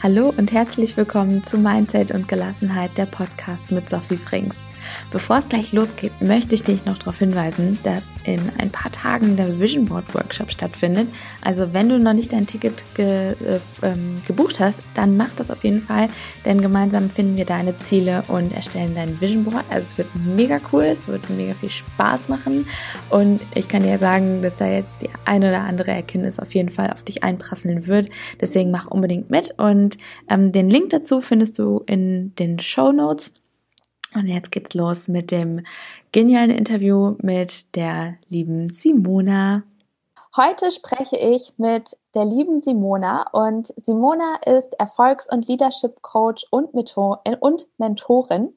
Hallo und herzlich willkommen zu Mindset und Gelassenheit, der Podcast mit Sophie Frings. Bevor es gleich losgeht, möchte ich dich noch darauf hinweisen, dass in ein paar Tagen der Vision Board Workshop stattfindet. Also wenn du noch nicht dein Ticket ge, äh, ähm, gebucht hast, dann mach das auf jeden Fall, denn gemeinsam finden wir deine Ziele und erstellen dein Vision Board. Also es wird mega cool, es wird mega viel Spaß machen und ich kann dir sagen, dass da jetzt die eine oder andere Erkenntnis auf jeden Fall auf dich einprasseln wird. Deswegen mach unbedingt mit und ähm, den Link dazu findest du in den Show Notes. Und jetzt geht's los mit dem genialen Interview mit der lieben Simona. Heute spreche ich mit der lieben Simona und Simona ist Erfolgs- und Leadership Coach und, äh, und Mentorin.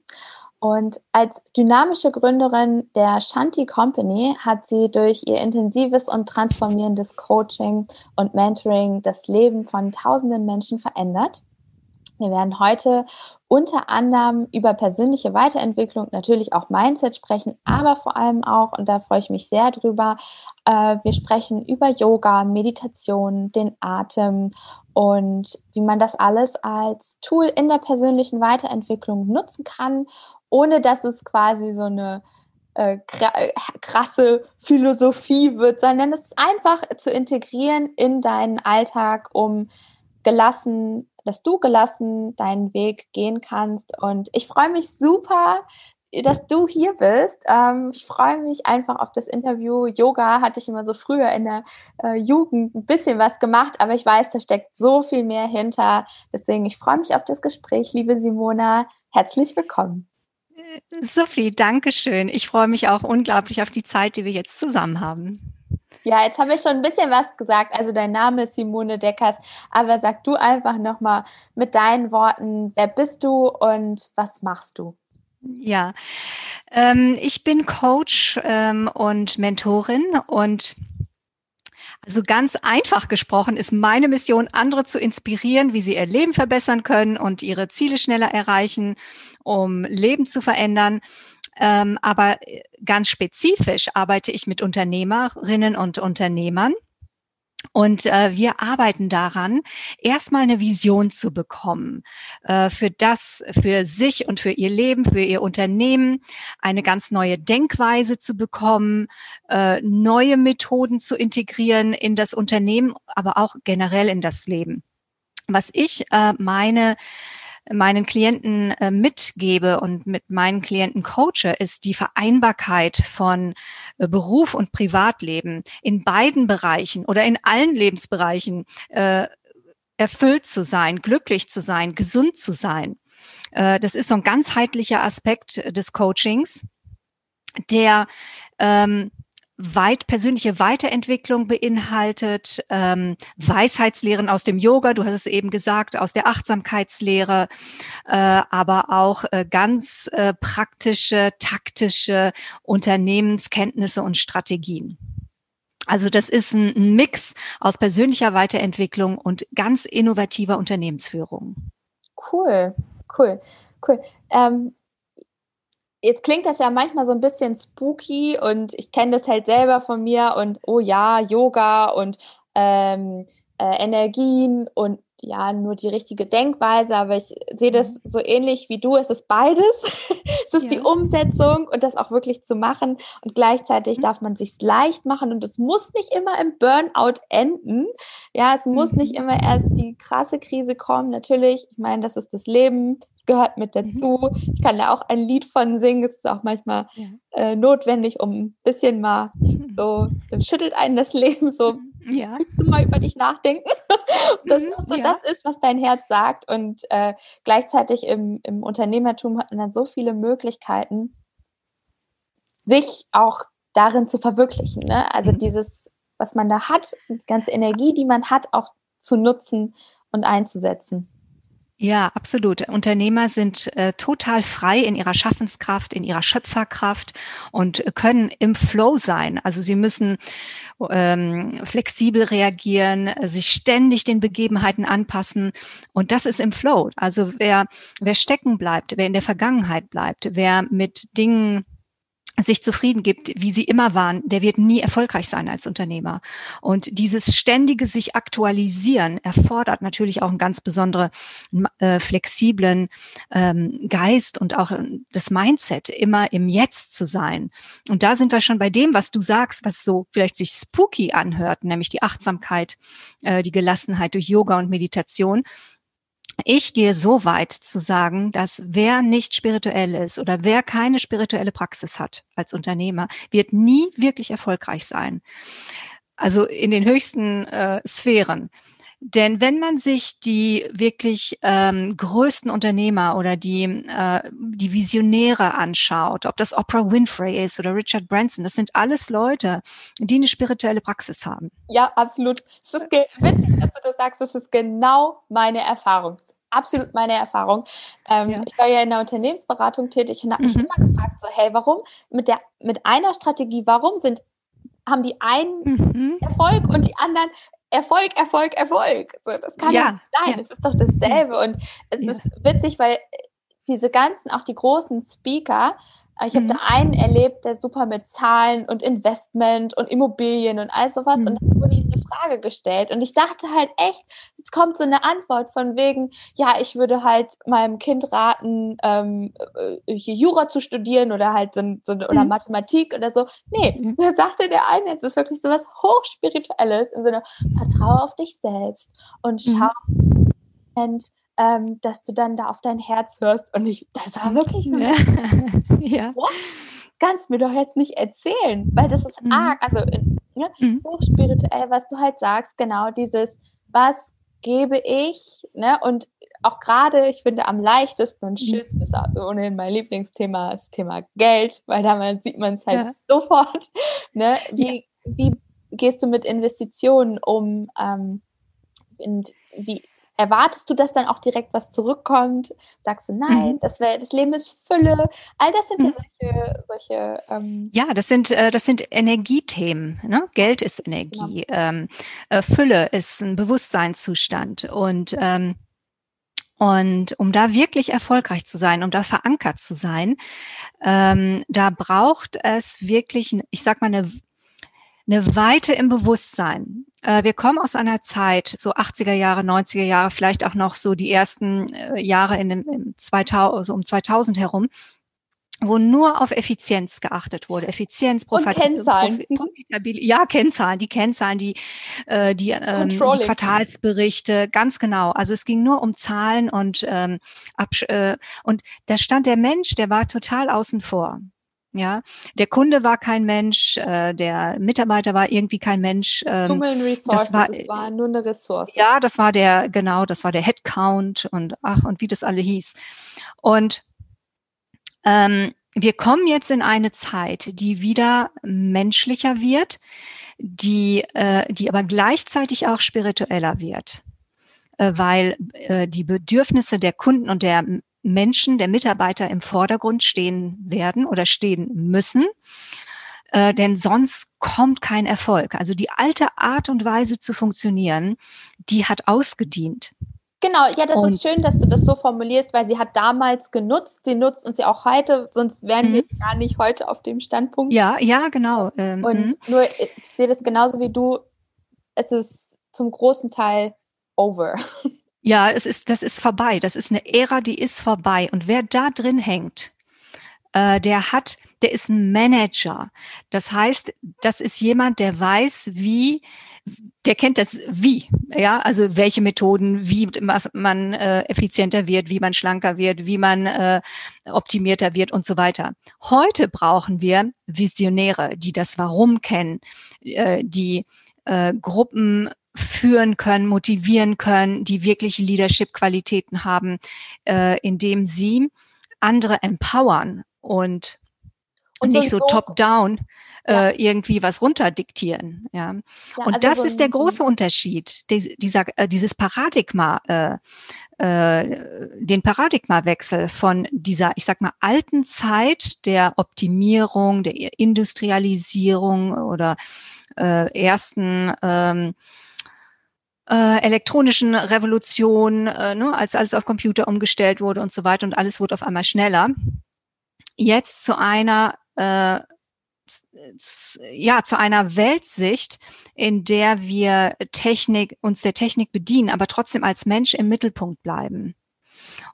Und als dynamische Gründerin der Shanti Company hat sie durch ihr intensives und transformierendes Coaching und Mentoring das Leben von tausenden Menschen verändert. Wir werden heute unter anderem über persönliche Weiterentwicklung, natürlich auch Mindset sprechen, aber vor allem auch, und da freue ich mich sehr drüber, äh, wir sprechen über Yoga, Meditation, den Atem und wie man das alles als Tool in der persönlichen Weiterentwicklung nutzen kann, ohne dass es quasi so eine äh, krasse Philosophie wird, sondern es ist einfach zu integrieren in deinen Alltag, um gelassen dass du gelassen deinen Weg gehen kannst. Und ich freue mich super, dass du hier bist. Ähm, ich freue mich einfach auf das Interview. Yoga hatte ich immer so früher in der äh, Jugend ein bisschen was gemacht, aber ich weiß, da steckt so viel mehr hinter. Deswegen, ich freue mich auf das Gespräch, liebe Simona. Herzlich willkommen. Sophie, danke schön. Ich freue mich auch unglaublich auf die Zeit, die wir jetzt zusammen haben. Ja, jetzt habe ich schon ein bisschen was gesagt. Also dein Name ist Simone Deckers, aber sag du einfach nochmal mit deinen Worten, wer bist du und was machst du? Ja, ähm, ich bin Coach ähm, und Mentorin und also ganz einfach gesprochen ist meine Mission, andere zu inspirieren, wie sie ihr Leben verbessern können und ihre Ziele schneller erreichen, um Leben zu verändern. Ähm, aber äh, ganz spezifisch arbeite ich mit Unternehmerinnen und Unternehmern. Und äh, wir arbeiten daran, erstmal eine Vision zu bekommen äh, für das, für sich und für ihr Leben, für ihr Unternehmen, eine ganz neue Denkweise zu bekommen, äh, neue Methoden zu integrieren in das Unternehmen, aber auch generell in das Leben. Was ich äh, meine, meinen Klienten äh, mitgebe und mit meinen Klienten coache, ist die Vereinbarkeit von äh, Beruf und Privatleben in beiden Bereichen oder in allen Lebensbereichen äh, erfüllt zu sein, glücklich zu sein, gesund zu sein. Das ist so ein ganzheitlicher Aspekt des Coachings, der ähm, weit persönliche Weiterentwicklung beinhaltet, ähm, Weisheitslehren aus dem Yoga, du hast es eben gesagt, aus der Achtsamkeitslehre, äh, aber auch äh, ganz äh, praktische, taktische Unternehmenskenntnisse und Strategien. Also das ist ein, ein Mix aus persönlicher Weiterentwicklung und ganz innovativer Unternehmensführung. Cool, cool, cool. Ähm, jetzt klingt das ja manchmal so ein bisschen spooky und ich kenne das halt selber von mir und oh ja, Yoga und ähm, äh, Energien und ja, nur die richtige Denkweise, aber ich sehe das mhm. so ähnlich wie du. Es ist beides. es ist ja. die Umsetzung und das auch wirklich zu machen. Und gleichzeitig mhm. darf man sich leicht machen und es muss nicht immer im Burnout enden. Ja, es muss mhm. nicht immer erst die krasse Krise kommen. Natürlich, ich meine, das ist das Leben es gehört mit mhm. dazu. Mhm. Ich kann da auch ein Lied von singen. Es ist auch manchmal ja. äh, notwendig, um ein bisschen mal so, dann schüttelt einen das Leben so. Ja. Willst du mal über dich nachdenken? das mhm, so ja. das ist, was dein Herz sagt. Und äh, gleichzeitig im, im Unternehmertum hat man dann so viele Möglichkeiten, sich auch darin zu verwirklichen. Ne? Also mhm. dieses, was man da hat, die ganze Energie, die man hat, auch zu nutzen und einzusetzen. Ja, absolut. Unternehmer sind äh, total frei in ihrer Schaffenskraft, in ihrer Schöpferkraft und können im Flow sein. Also sie müssen ähm, flexibel reagieren, sich ständig den Begebenheiten anpassen. Und das ist im Flow. Also wer, wer stecken bleibt, wer in der Vergangenheit bleibt, wer mit Dingen sich zufrieden gibt, wie sie immer waren, der wird nie erfolgreich sein als Unternehmer. Und dieses ständige sich aktualisieren erfordert natürlich auch einen ganz besonderen äh, flexiblen ähm, Geist und auch äh, das Mindset, immer im Jetzt zu sein. Und da sind wir schon bei dem, was du sagst, was so vielleicht sich spooky anhört, nämlich die Achtsamkeit, äh, die Gelassenheit durch Yoga und Meditation. Ich gehe so weit zu sagen, dass wer nicht spirituell ist oder wer keine spirituelle Praxis hat als Unternehmer, wird nie wirklich erfolgreich sein. Also in den höchsten äh, Sphären. Denn wenn man sich die wirklich ähm, größten Unternehmer oder die, äh, die Visionäre anschaut, ob das Oprah Winfrey ist oder Richard Branson, das sind alles Leute, die eine spirituelle Praxis haben. Ja, absolut. Es ist witzig, dass du das sagst. Das ist genau meine Erfahrung. Absolut meine Erfahrung. Ähm, ja. Ich war ja in der Unternehmensberatung tätig und habe mich mhm. immer gefragt, so, hey, warum mit der mit einer Strategie, warum sind haben die einen mhm. Erfolg und die anderen Erfolg, Erfolg, Erfolg. So, das kann ja nicht sein. Ja. Es ist doch dasselbe. Und es ja. ist witzig, weil diese ganzen, auch die großen Speaker, ich habe mhm. da einen erlebt, der super mit Zahlen und Investment und Immobilien und all sowas. Mhm. Und dann wurde ihm eine Frage gestellt. Und ich dachte halt echt, jetzt kommt so eine Antwort von wegen, ja, ich würde halt meinem Kind raten, ähm, äh, hier Jura zu studieren oder halt so, so oder mhm. Mathematik oder so. Nee, mhm. da sagte der eine, jetzt ist wirklich so was Hochspirituelles im Sinne, vertraue auf dich selbst und mhm. schau und ähm, dass du dann da auf dein Herz hörst. Und ich, das war wirklich so. Ja. ja. What? Kannst du mir doch jetzt nicht erzählen, weil das ist mhm. arg, also ne, mhm. hochspirituell, was du halt sagst, genau dieses, was gebe ich, ne, und auch gerade, ich finde, am leichtesten und mhm. schönsten ist also ohnehin mein Lieblingsthema, das Thema Geld, weil da sieht man es halt ja. sofort. Ne? Wie, ja. wie gehst du mit Investitionen um? Ähm, und wie, Erwartest du, dass dann auch direkt was zurückkommt? Sagst du, nein, mhm. das, wär, das Leben ist Fülle. All das sind mhm. ja solche, solche ähm Ja, das sind, äh, das sind Energiethemen. Ne? Geld ist Energie. Genau. Ähm, äh, Fülle ist ein Bewusstseinszustand. Und ähm, und um da wirklich erfolgreich zu sein, um da verankert zu sein, ähm, da braucht es wirklich, ich sag mal, eine, eine Weite im Bewusstsein. Äh, wir kommen aus einer Zeit, so 80er Jahre, 90er Jahre, vielleicht auch noch so die ersten äh, Jahre in den 2000, so um 2000 herum, wo nur auf Effizienz geachtet wurde. Effizienz, Profit, Kennzahlen. Profitabilität, ja, Kennzahlen, die Kennzahlen, die, äh, die, ähm, die Quartalsberichte, ganz genau. Also es ging nur um Zahlen und, ähm, äh, und da stand der Mensch, der war total außen vor. Ja, der Kunde war kein Mensch, äh, der Mitarbeiter war irgendwie kein Mensch. Ähm, Human Resources, das war, es war nur eine Ressource. Ja, das war der, genau, das war der Headcount und ach, und wie das alle hieß. Und ähm, wir kommen jetzt in eine Zeit, die wieder menschlicher wird, die, äh, die aber gleichzeitig auch spiritueller wird, äh, weil äh, die Bedürfnisse der Kunden und der Menschen, der Mitarbeiter im Vordergrund stehen werden oder stehen müssen. Äh, denn sonst kommt kein Erfolg. Also die alte Art und Weise zu funktionieren, die hat ausgedient. Genau, ja, das und, ist schön, dass du das so formulierst, weil sie hat damals genutzt, sie nutzt uns ja auch heute, sonst wären wir mhm. gar nicht heute auf dem Standpunkt. Ja, ja, genau. Ähm, und mhm. nur, ich sehe das genauso wie du, es ist zum großen Teil over. Ja, es ist, das ist vorbei. Das ist eine Ära, die ist vorbei. Und wer da drin hängt, äh, der hat, der ist ein Manager. Das heißt, das ist jemand, der weiß, wie, der kennt das wie, ja, also welche Methoden, wie man äh, effizienter wird, wie man schlanker wird, wie man äh, optimierter wird und so weiter. Heute brauchen wir Visionäre, die das Warum kennen, äh, die äh, Gruppen führen können, motivieren können, die wirklich Leadership-Qualitäten haben, äh, indem sie andere empowern und, und nicht so, so top-down ja. äh, irgendwie was runterdiktieren. Ja. ja und also das so ist der große Unterschied, dieser, äh, dieses Paradigma, äh, äh, den Paradigmawechsel von dieser, ich sag mal, alten Zeit der Optimierung, der Industrialisierung oder äh, ersten ähm, äh, elektronischen Revolution, äh, ne, als alles auf Computer umgestellt wurde und so weiter und alles wurde auf einmal schneller. Jetzt zu einer äh, ja, zu einer Weltsicht, in der wir Technik, uns der Technik bedienen, aber trotzdem als Mensch im Mittelpunkt bleiben.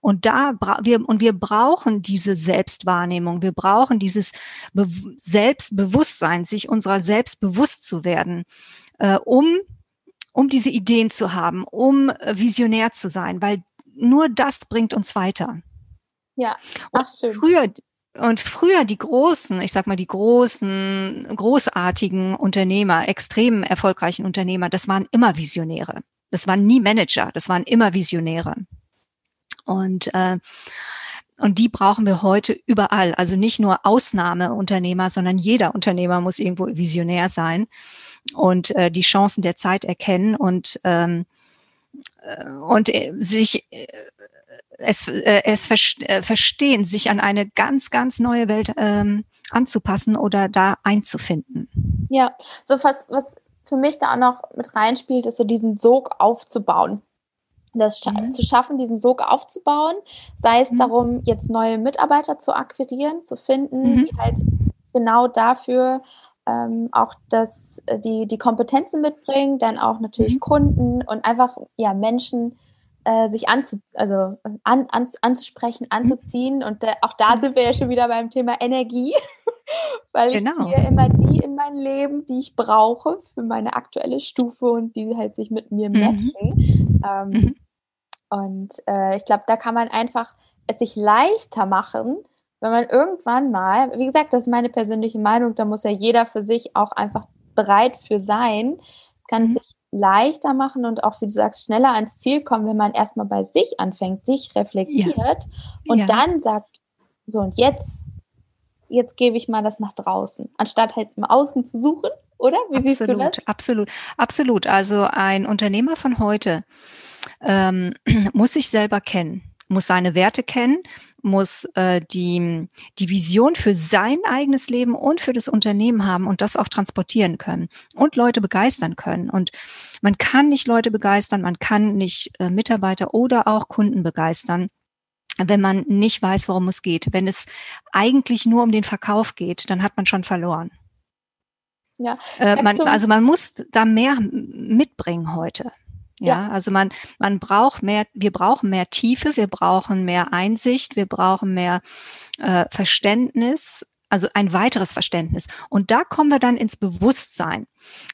Und da wir und wir brauchen diese Selbstwahrnehmung, wir brauchen dieses Be Selbstbewusstsein, sich unserer selbst bewusst zu werden, äh, um um diese Ideen zu haben, um visionär zu sein, weil nur das bringt uns weiter. Ja, ach schön. Und früher, und früher die großen, ich sag mal die großen, großartigen Unternehmer, extrem erfolgreichen Unternehmer, das waren immer Visionäre. Das waren nie Manager, das waren immer Visionäre. Und äh, und die brauchen wir heute überall. Also nicht nur Ausnahmeunternehmer, sondern jeder Unternehmer muss irgendwo visionär sein und äh, die Chancen der Zeit erkennen und ähm, äh, und äh, sich äh, es, äh, es äh, verstehen, sich an eine ganz, ganz neue Welt ähm, anzupassen oder da einzufinden. Ja, so was, was für mich da auch noch mit reinspielt, ist so diesen Sog aufzubauen. Das mhm. zu schaffen, diesen Sog aufzubauen, sei es mhm. darum, jetzt neue Mitarbeiter zu akquirieren, zu finden, mhm. die halt genau dafür ähm, auch das, äh, die, die Kompetenzen mitbringen, dann auch natürlich mhm. Kunden und einfach ja Menschen äh, sich anzu, also an, an, anzusprechen, mhm. anzuziehen. Und äh, auch da sind wir ja schon wieder beim Thema Energie, weil ich genau. ziehe immer die in mein Leben, die ich brauche für meine aktuelle Stufe und die halt sich mit mir mhm. matchen. Ähm, mhm. Und äh, ich glaube, da kann man einfach es sich leichter machen, wenn man irgendwann mal, wie gesagt, das ist meine persönliche Meinung, da muss ja jeder für sich auch einfach bereit für sein, kann mhm. es sich leichter machen und auch, wie du sagst, schneller ans Ziel kommen, wenn man erstmal bei sich anfängt, sich reflektiert ja. und ja. dann sagt, so und jetzt, jetzt gebe ich mal das nach draußen, anstatt halt im Außen zu suchen, oder? Wie absolut, siehst du das? Absolut, absolut. Also ein Unternehmer von heute ähm, muss sich selber kennen muss seine Werte kennen, muss äh, die, die Vision für sein eigenes Leben und für das Unternehmen haben und das auch transportieren können und Leute begeistern können. Und man kann nicht Leute begeistern, man kann nicht äh, Mitarbeiter oder auch Kunden begeistern wenn man nicht weiß, worum es geht. Wenn es eigentlich nur um den Verkauf geht, dann hat man schon verloren. Ja, äh, man, also man muss da mehr mitbringen heute. Ja, ja, also man, man braucht mehr, wir brauchen mehr Tiefe, wir brauchen mehr Einsicht, wir brauchen mehr äh, Verständnis, also ein weiteres Verständnis. Und da kommen wir dann ins Bewusstsein,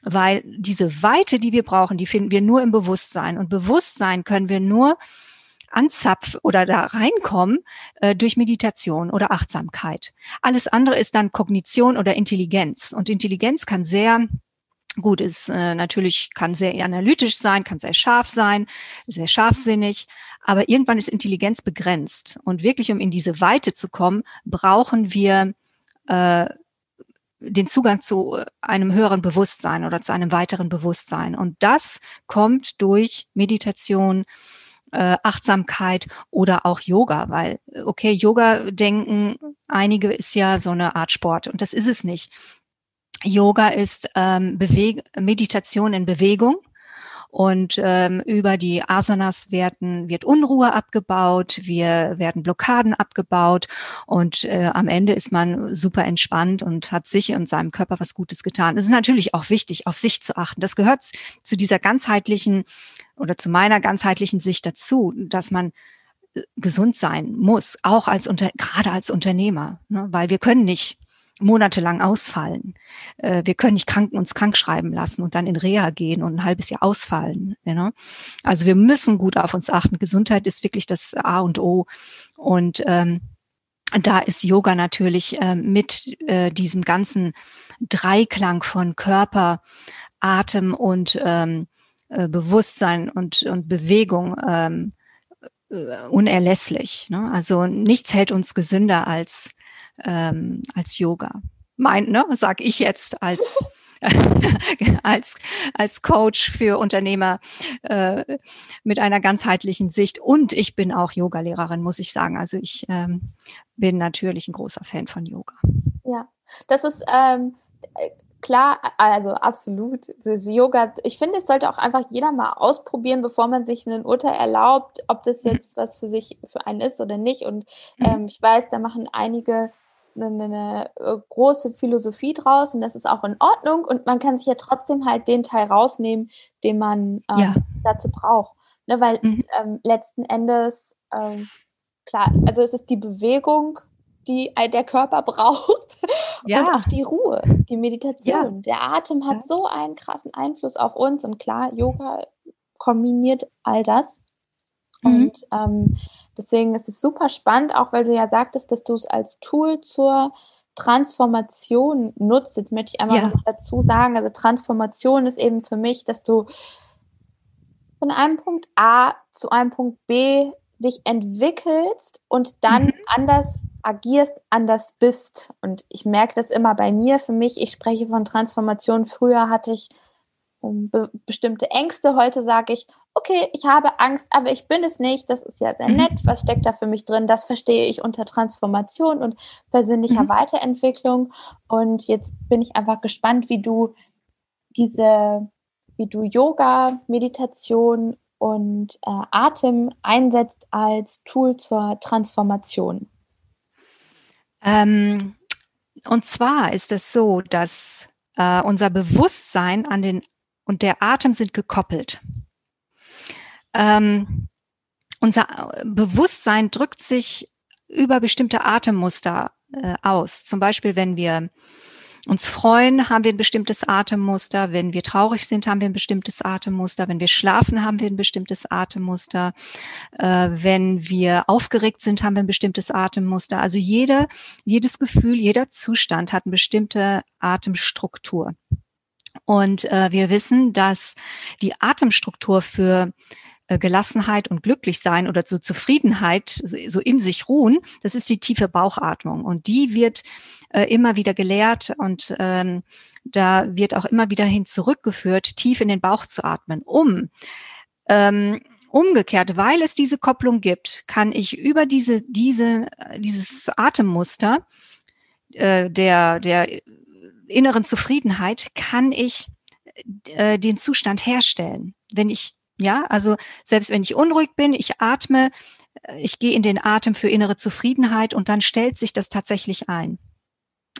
weil diese Weite, die wir brauchen, die finden wir nur im Bewusstsein. Und Bewusstsein können wir nur anzapfen oder da reinkommen äh, durch Meditation oder Achtsamkeit. Alles andere ist dann Kognition oder Intelligenz. Und Intelligenz kann sehr Gut, ist äh, natürlich kann sehr analytisch sein, kann sehr scharf sein, sehr scharfsinnig, aber irgendwann ist Intelligenz begrenzt. Und wirklich, um in diese Weite zu kommen, brauchen wir äh, den Zugang zu einem höheren Bewusstsein oder zu einem weiteren Bewusstsein. Und das kommt durch Meditation, äh, Achtsamkeit oder auch Yoga, weil, okay, Yoga denken einige ist ja so eine Art Sport und das ist es nicht. Yoga ist ähm, Beweg Meditation in Bewegung. Und ähm, über die Asanas werden, wird Unruhe abgebaut, wir werden Blockaden abgebaut und äh, am Ende ist man super entspannt und hat sich und seinem Körper was Gutes getan. Es ist natürlich auch wichtig, auf sich zu achten. Das gehört zu dieser ganzheitlichen oder zu meiner ganzheitlichen Sicht dazu, dass man äh, gesund sein muss, auch als unter, gerade als Unternehmer, ne? weil wir können nicht monatelang ausfallen. Äh, wir können nicht krank, uns krank schreiben lassen und dann in Reha gehen und ein halbes Jahr ausfallen. Know? Also wir müssen gut auf uns achten. Gesundheit ist wirklich das A und O. Und ähm, da ist Yoga natürlich äh, mit äh, diesem ganzen Dreiklang von Körper, Atem und ähm, äh, Bewusstsein und, und Bewegung ähm, äh, unerlässlich. Ne? Also nichts hält uns gesünder als ähm, als Yoga. Mein, ne, sag ich jetzt als als, als Coach für Unternehmer äh, mit einer ganzheitlichen Sicht. Und ich bin auch Yogalehrerin, muss ich sagen. Also ich ähm, bin natürlich ein großer Fan von Yoga. Ja, das ist ähm, klar, also absolut. Das Yoga, ich finde, es sollte auch einfach jeder mal ausprobieren, bevor man sich ein Urteil erlaubt, ob das mhm. jetzt was für sich für einen ist oder nicht. Und mhm. ähm, ich weiß, da machen einige eine, eine, äh, große Philosophie draus und das ist auch in Ordnung und man kann sich ja trotzdem halt den Teil rausnehmen, den man ähm, ja. dazu braucht. Ne, weil mhm. ähm, letzten Endes, ähm, klar, also es ist die Bewegung, die der Körper braucht ja. und auch die Ruhe, die Meditation. Ja. Der Atem hat so einen krassen Einfluss auf uns und klar, Yoga kombiniert all das. Mhm. Und ähm, deswegen ist es super spannend, auch weil du ja sagtest, dass du es als Tool zur Transformation nutzt. Jetzt möchte ich einmal ja. noch dazu sagen, also Transformation ist eben für mich, dass du von einem Punkt A zu einem Punkt B dich entwickelst und dann mhm. anders agierst, anders bist. Und ich merke das immer bei mir. Für mich, ich spreche von Transformation. Früher hatte ich be bestimmte Ängste. Heute sage ich, okay, ich habe Angst, aber ich bin es nicht. Das ist ja sehr mhm. nett. Was steckt da für mich drin? Das verstehe ich unter Transformation und persönlicher mhm. Weiterentwicklung. Und jetzt bin ich einfach gespannt, wie du diese, wie du Yoga, Meditation und äh, Atem einsetzt als Tool zur Transformation. Ähm, und zwar ist es so, dass äh, unser Bewusstsein an den und der Atem sind gekoppelt. Ähm, unser Bewusstsein drückt sich über bestimmte Atemmuster äh, aus. Zum Beispiel, wenn wir uns freuen, haben wir ein bestimmtes Atemmuster. Wenn wir traurig sind, haben wir ein bestimmtes Atemmuster. Wenn wir schlafen, haben wir ein bestimmtes Atemmuster. Äh, wenn wir aufgeregt sind, haben wir ein bestimmtes Atemmuster. Also jede, jedes Gefühl, jeder Zustand hat eine bestimmte Atemstruktur. Und äh, wir wissen, dass die Atemstruktur für äh, Gelassenheit und Glücklichsein oder so Zufriedenheit, so in sich ruhen, das ist die tiefe Bauchatmung. Und die wird äh, immer wieder gelehrt und ähm, da wird auch immer wieder hin zurückgeführt, tief in den Bauch zu atmen, um ähm, umgekehrt, weil es diese Kopplung gibt, kann ich über diese, diese, dieses Atemmuster äh, der, der inneren Zufriedenheit kann ich äh, den Zustand herstellen. Wenn ich, ja, also selbst wenn ich unruhig bin, ich atme, äh, ich gehe in den Atem für innere Zufriedenheit und dann stellt sich das tatsächlich ein.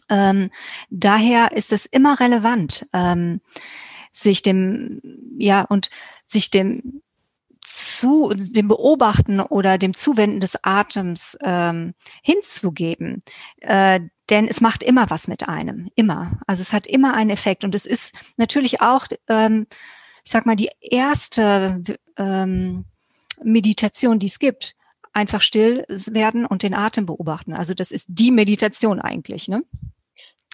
Ähm, daher ist es immer relevant, ähm, sich dem, ja, und sich dem zu dem Beobachten oder dem Zuwenden des Atems ähm, hinzugeben. Äh, denn es macht immer was mit einem, immer. Also es hat immer einen Effekt und es ist natürlich auch, ähm, ich sag mal, die erste ähm, Meditation, die es gibt. Einfach still werden und den Atem beobachten. Also das ist die Meditation eigentlich, ne?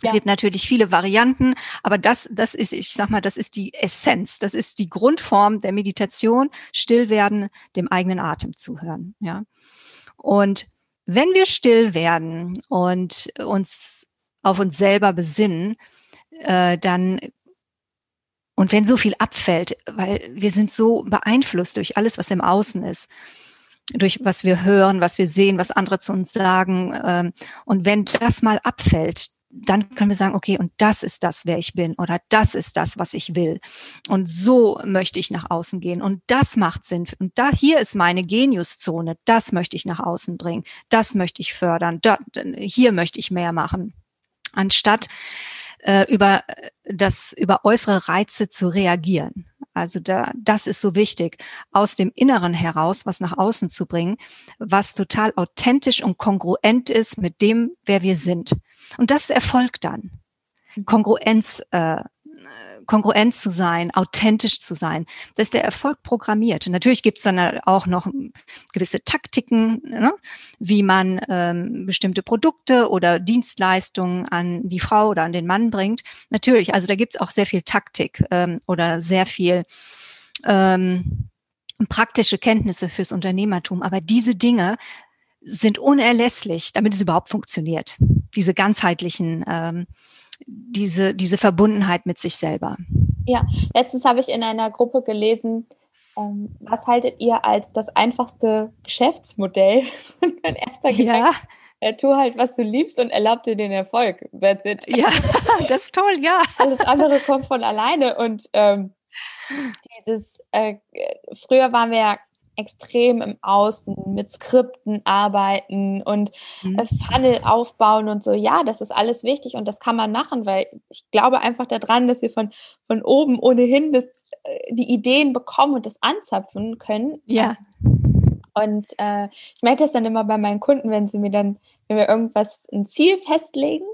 Ja. Es gibt natürlich viele Varianten, aber das, das ist, ich sag mal, das ist die Essenz, das ist die Grundform der Meditation, still werden, dem eigenen Atem zuhören, ja. Und wenn wir still werden und uns auf uns selber besinnen, äh, dann und wenn so viel abfällt, weil wir sind so beeinflusst durch alles, was im Außen ist, durch was wir hören, was wir sehen, was andere zu uns sagen. Ähm, und wenn das mal abfällt, dann können wir sagen, okay, und das ist das, wer ich bin, oder das ist das, was ich will. Und so möchte ich nach außen gehen. Und das macht Sinn. Und da, hier ist meine Geniuszone. Das möchte ich nach außen bringen. Das möchte ich fördern. Da, hier möchte ich mehr machen. Anstatt äh, über das, über äußere Reize zu reagieren. Also da, das ist so wichtig, aus dem Inneren heraus was nach außen zu bringen, was total authentisch und kongruent ist mit dem, wer wir sind. Und das erfolgt dann. Kongruenz, äh, kongruent zu sein, authentisch zu sein. Das ist der Erfolg programmiert. natürlich gibt es dann auch noch gewisse Taktiken, ne, wie man ähm, bestimmte Produkte oder Dienstleistungen an die Frau oder an den Mann bringt. Natürlich, also da gibt es auch sehr viel Taktik ähm, oder sehr viel ähm, praktische Kenntnisse fürs Unternehmertum. Aber diese Dinge sind unerlässlich, damit es überhaupt funktioniert. Diese ganzheitlichen, ähm, diese, diese Verbundenheit mit sich selber. Ja, letztens habe ich in einer Gruppe gelesen, ähm, was haltet ihr als das einfachste Geschäftsmodell? Und mein erster Gedanke, ja. Äh, tu halt, was du liebst und erlaub dir den Erfolg. That's it. Ja, das ist toll, ja. Alles andere kommt von alleine und ähm, dieses, äh, früher waren wir ja extrem im Außen mit Skripten arbeiten und mhm. Äh, Funnel aufbauen und so. Ja, das ist alles wichtig und das kann man machen, weil ich glaube einfach daran, dass wir von, von oben ohnehin das, äh, die Ideen bekommen und das anzapfen können. Ja. Und äh, ich merke das dann immer bei meinen Kunden, wenn sie mir dann, wenn wir irgendwas, ein Ziel festlegen,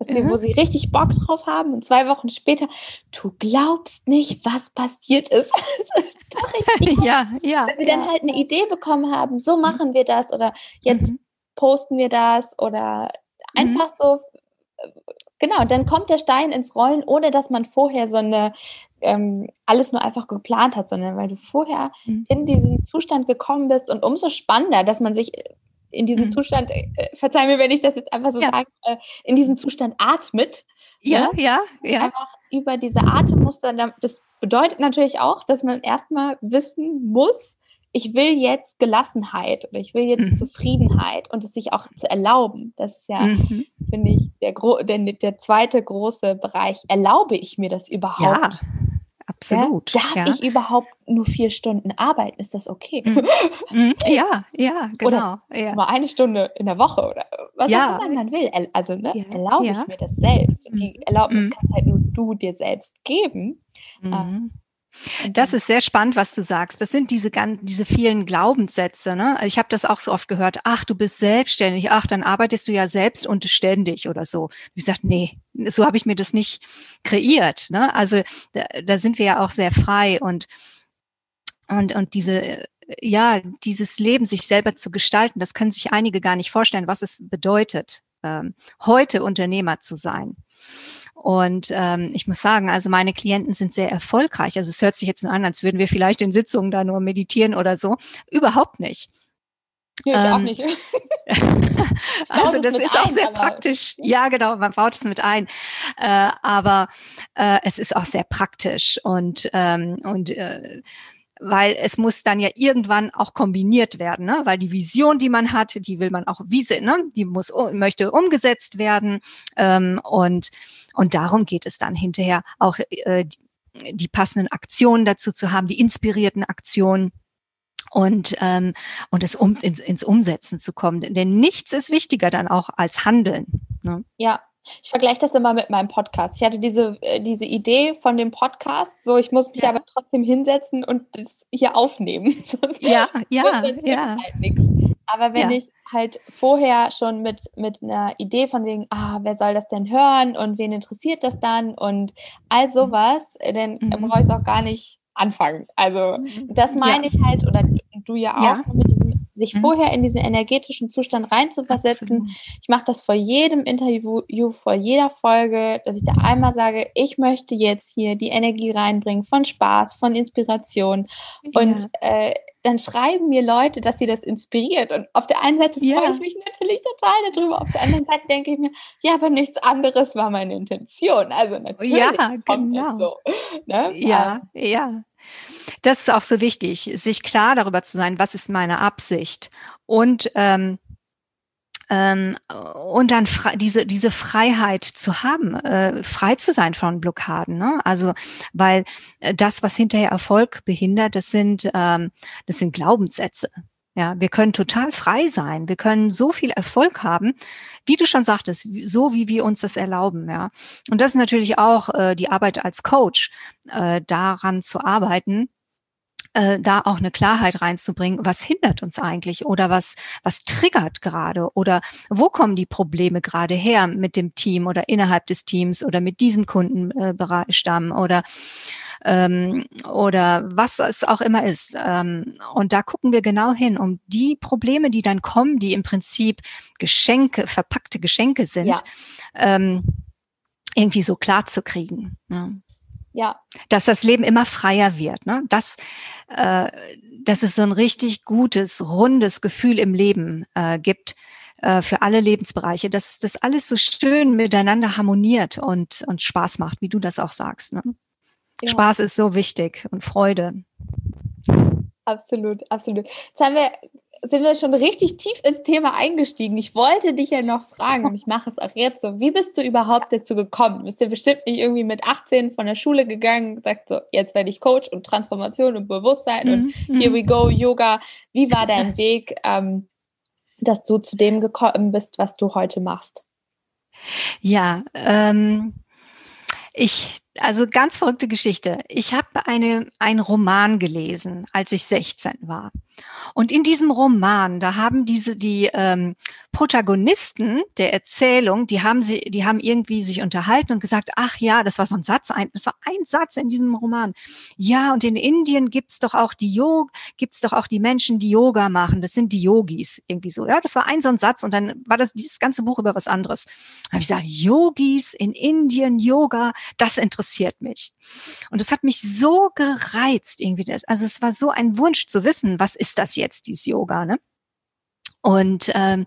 sie, mhm. wo sie richtig Bock drauf haben und zwei Wochen später, du glaubst nicht, was passiert ist. Doch, ich ja, ja. Wenn sie ja. dann halt eine Idee bekommen haben, so mhm. machen wir das oder jetzt mhm. posten wir das oder einfach mhm. so, genau, dann kommt der Stein ins Rollen, ohne dass man vorher so eine ähm, alles nur einfach geplant hat, sondern weil du vorher mhm. in diesen Zustand gekommen bist und umso spannender, dass man sich in diesem mhm. Zustand, äh, verzeih mir, wenn ich das jetzt einfach so ja. sage, äh, in diesem Zustand atmet. Ja, ne? ja, ja. Einfach über diese Atemmuster. Das bedeutet natürlich auch, dass man erstmal wissen muss, ich will jetzt Gelassenheit oder ich will jetzt mhm. Zufriedenheit und es sich auch zu erlauben. Das ist ja, mhm. finde ich, der, der, der zweite große Bereich. Erlaube ich mir das überhaupt? Ja. Absolut. Ja? Darf ja. ich überhaupt nur vier Stunden arbeiten? Ist das okay? Mhm. mhm. Ja, ja, genau. Oder ja. mal eine Stunde in der Woche oder was auch immer man will. Also ne, erlaube ich mir das selbst. Und die mhm. Erlaubnis mhm. kannst halt nur du dir selbst geben. Mhm. Das ist sehr spannend, was du sagst. Das sind diese ganzen, diese vielen Glaubenssätze. Ne? Also ich habe das auch so oft gehört. Ach, du bist selbstständig. Ach, dann arbeitest du ja selbst und ständig oder so. Ich sage, nee, so habe ich mir das nicht kreiert. Ne? Also da, da sind wir ja auch sehr frei und und und diese ja dieses Leben sich selber zu gestalten, das können sich einige gar nicht vorstellen, was es bedeutet, ähm, heute Unternehmer zu sein. Und ähm, ich muss sagen, also meine Klienten sind sehr erfolgreich. Also es hört sich jetzt nur an, als würden wir vielleicht in Sitzungen da nur meditieren oder so. Überhaupt nicht. Ja, ich ähm, auch nicht. also das ist auch sehr praktisch. Ja, genau, man baut es mit ein. Äh, aber äh, es ist auch sehr praktisch und, ähm, und äh, weil es muss dann ja irgendwann auch kombiniert werden, ne? weil die Vision, die man hat, die will man auch, wie sie, ne? die muss, möchte umgesetzt werden ähm, und, und darum geht es dann hinterher auch äh, die, die passenden Aktionen dazu zu haben, die inspirierten Aktionen und ähm, und es um ins, ins Umsetzen zu kommen, denn nichts ist wichtiger dann auch als Handeln. Ne? Ja, ich vergleiche das immer mit meinem Podcast. Ich hatte diese, äh, diese Idee von dem Podcast, so ich muss mich ja. aber trotzdem hinsetzen und das hier aufnehmen. ja, ja, ja. Halt aber wenn ja. ich halt vorher schon mit, mit einer Idee von wegen, ah, wer soll das denn hören und wen interessiert das dann und all mhm. sowas, äh, dann mhm. brauche ich es auch gar nicht anfangen. Also mhm. das meine ja. ich halt, oder du ja auch ja. mit sich mhm. vorher in diesen energetischen Zustand reinzuversetzen. Absolut. Ich mache das vor jedem Interview, vor jeder Folge, dass ich da einmal sage, ich möchte jetzt hier die Energie reinbringen von Spaß, von Inspiration. Ja. Und äh, dann schreiben mir Leute, dass sie das inspiriert. Und auf der einen Seite ja. freue ich mich natürlich total darüber. Auf der anderen Seite denke ich mir, ja, aber nichts anderes war meine Intention. Also natürlich ja, kommt genau. das so. Ne? Ja, ja. Das ist auch so wichtig, sich klar darüber zu sein, was ist meine Absicht und ähm, ähm, und dann diese diese Freiheit zu haben, äh, frei zu sein von Blockaden. Ne? Also weil äh, das, was hinterher Erfolg behindert, das sind ähm, das sind Glaubenssätze. Ja, wir können total frei sein. Wir können so viel Erfolg haben, wie du schon sagtest, so wie wir uns das erlauben. Ja, und das ist natürlich auch äh, die Arbeit als Coach, äh, daran zu arbeiten, äh, da auch eine Klarheit reinzubringen, was hindert uns eigentlich oder was, was triggert gerade oder wo kommen die Probleme gerade her mit dem Team oder innerhalb des Teams oder mit diesem Kundenstamm oder ähm, oder was es auch immer ist. Ähm, und da gucken wir genau hin, um die Probleme, die dann kommen, die im Prinzip Geschenke, verpackte Geschenke sind, ja. ähm, irgendwie so klar zu kriegen. Ja. Ja. Dass das Leben immer freier wird. Ne? Das, äh, dass es so ein richtig gutes, rundes Gefühl im Leben äh, gibt äh, für alle Lebensbereiche, dass das alles so schön miteinander harmoniert und, und Spaß macht, wie du das auch sagst. Ne? Ja. Spaß ist so wichtig und Freude. Absolut, absolut. Jetzt haben wir sind wir schon richtig tief ins Thema eingestiegen. Ich wollte dich ja noch fragen und ich mache es auch jetzt so. Wie bist du überhaupt dazu gekommen? Du bist ja bestimmt nicht irgendwie mit 18 von der Schule gegangen, gesagt so, jetzt werde ich Coach und Transformation und Bewusstsein mhm. und here we go, Yoga. Wie war dein Weg, ähm, dass du zu dem gekommen bist, was du heute machst? Ja, ähm, ich also ganz verrückte Geschichte. Ich habe eine, einen Roman gelesen, als ich 16 war. Und in diesem Roman, da haben diese die ähm, Protagonisten der Erzählung, die haben sie, die haben irgendwie sich unterhalten und gesagt, ach ja, das war so ein Satz, ein, das war ein Satz in diesem Roman. Ja, und in Indien gibt's doch auch die Yoga, gibt's doch auch die Menschen, die Yoga machen. Das sind die Yogis irgendwie so. Ja, das war ein so ein Satz und dann war das dieses ganze Buch über was anderes. Da habe ich gesagt, Yogis in Indien, Yoga, das interessiert interessiert mich. Und das hat mich so gereizt irgendwie. Also es war so ein Wunsch zu wissen, was ist das jetzt, dieses Yoga, ne? Und ähm,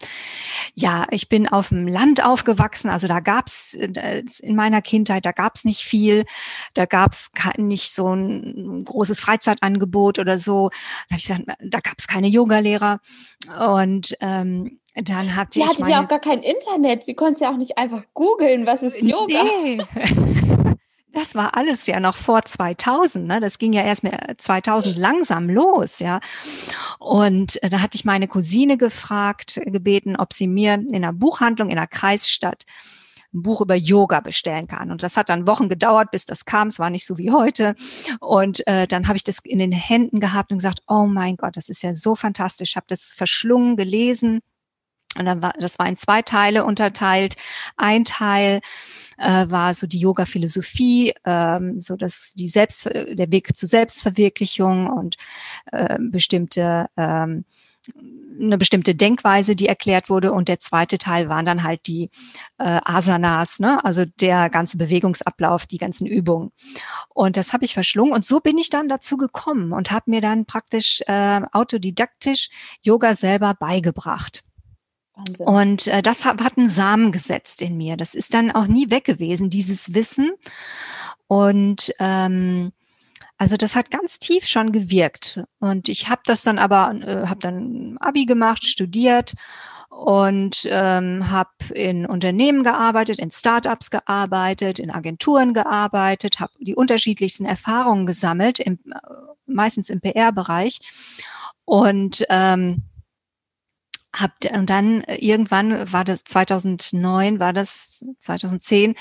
ja, ich bin auf dem Land aufgewachsen, also da gab's äh, in meiner Kindheit, da gab's nicht viel, da gab's nicht so ein großes Freizeitangebot oder so. Da, ich gesagt, da gab's keine Yogalehrer. Und ähm, dann hatte Die ich. hatte ja auch gar kein Internet. Sie konnte ja auch nicht einfach googeln, was ist Yoga. Nee. Das war alles ja noch vor 2000, ne? Das ging ja erst mit 2000 langsam los, ja. Und äh, da hatte ich meine Cousine gefragt, gebeten, ob sie mir in einer Buchhandlung in einer Kreisstadt ein Buch über Yoga bestellen kann. Und das hat dann Wochen gedauert, bis das kam. Es war nicht so wie heute. Und äh, dann habe ich das in den Händen gehabt und gesagt, oh mein Gott, das ist ja so fantastisch. Ich habe das verschlungen, gelesen. Und dann war, das war in zwei Teile unterteilt. Ein Teil äh, war so die Yoga-Philosophie, ähm, so dass die Selbst, der Weg zur Selbstverwirklichung und äh, bestimmte ähm, eine bestimmte Denkweise, die erklärt wurde. Und der zweite Teil waren dann halt die äh, Asanas, ne? also der ganze Bewegungsablauf, die ganzen Übungen. Und das habe ich verschlungen. Und so bin ich dann dazu gekommen und habe mir dann praktisch äh, autodidaktisch Yoga selber beigebracht. Wahnsinn. Und äh, das hat, hat einen Samen gesetzt in mir. Das ist dann auch nie weg gewesen, dieses Wissen. Und ähm, also das hat ganz tief schon gewirkt. Und ich habe das dann aber, äh, habe dann Abi gemacht, studiert und ähm, habe in Unternehmen gearbeitet, in Startups gearbeitet, in Agenturen gearbeitet, habe die unterschiedlichsten Erfahrungen gesammelt, im, äh, meistens im PR-Bereich. Und ähm, hab, und dann äh, irgendwann war das 2009, war das 2010,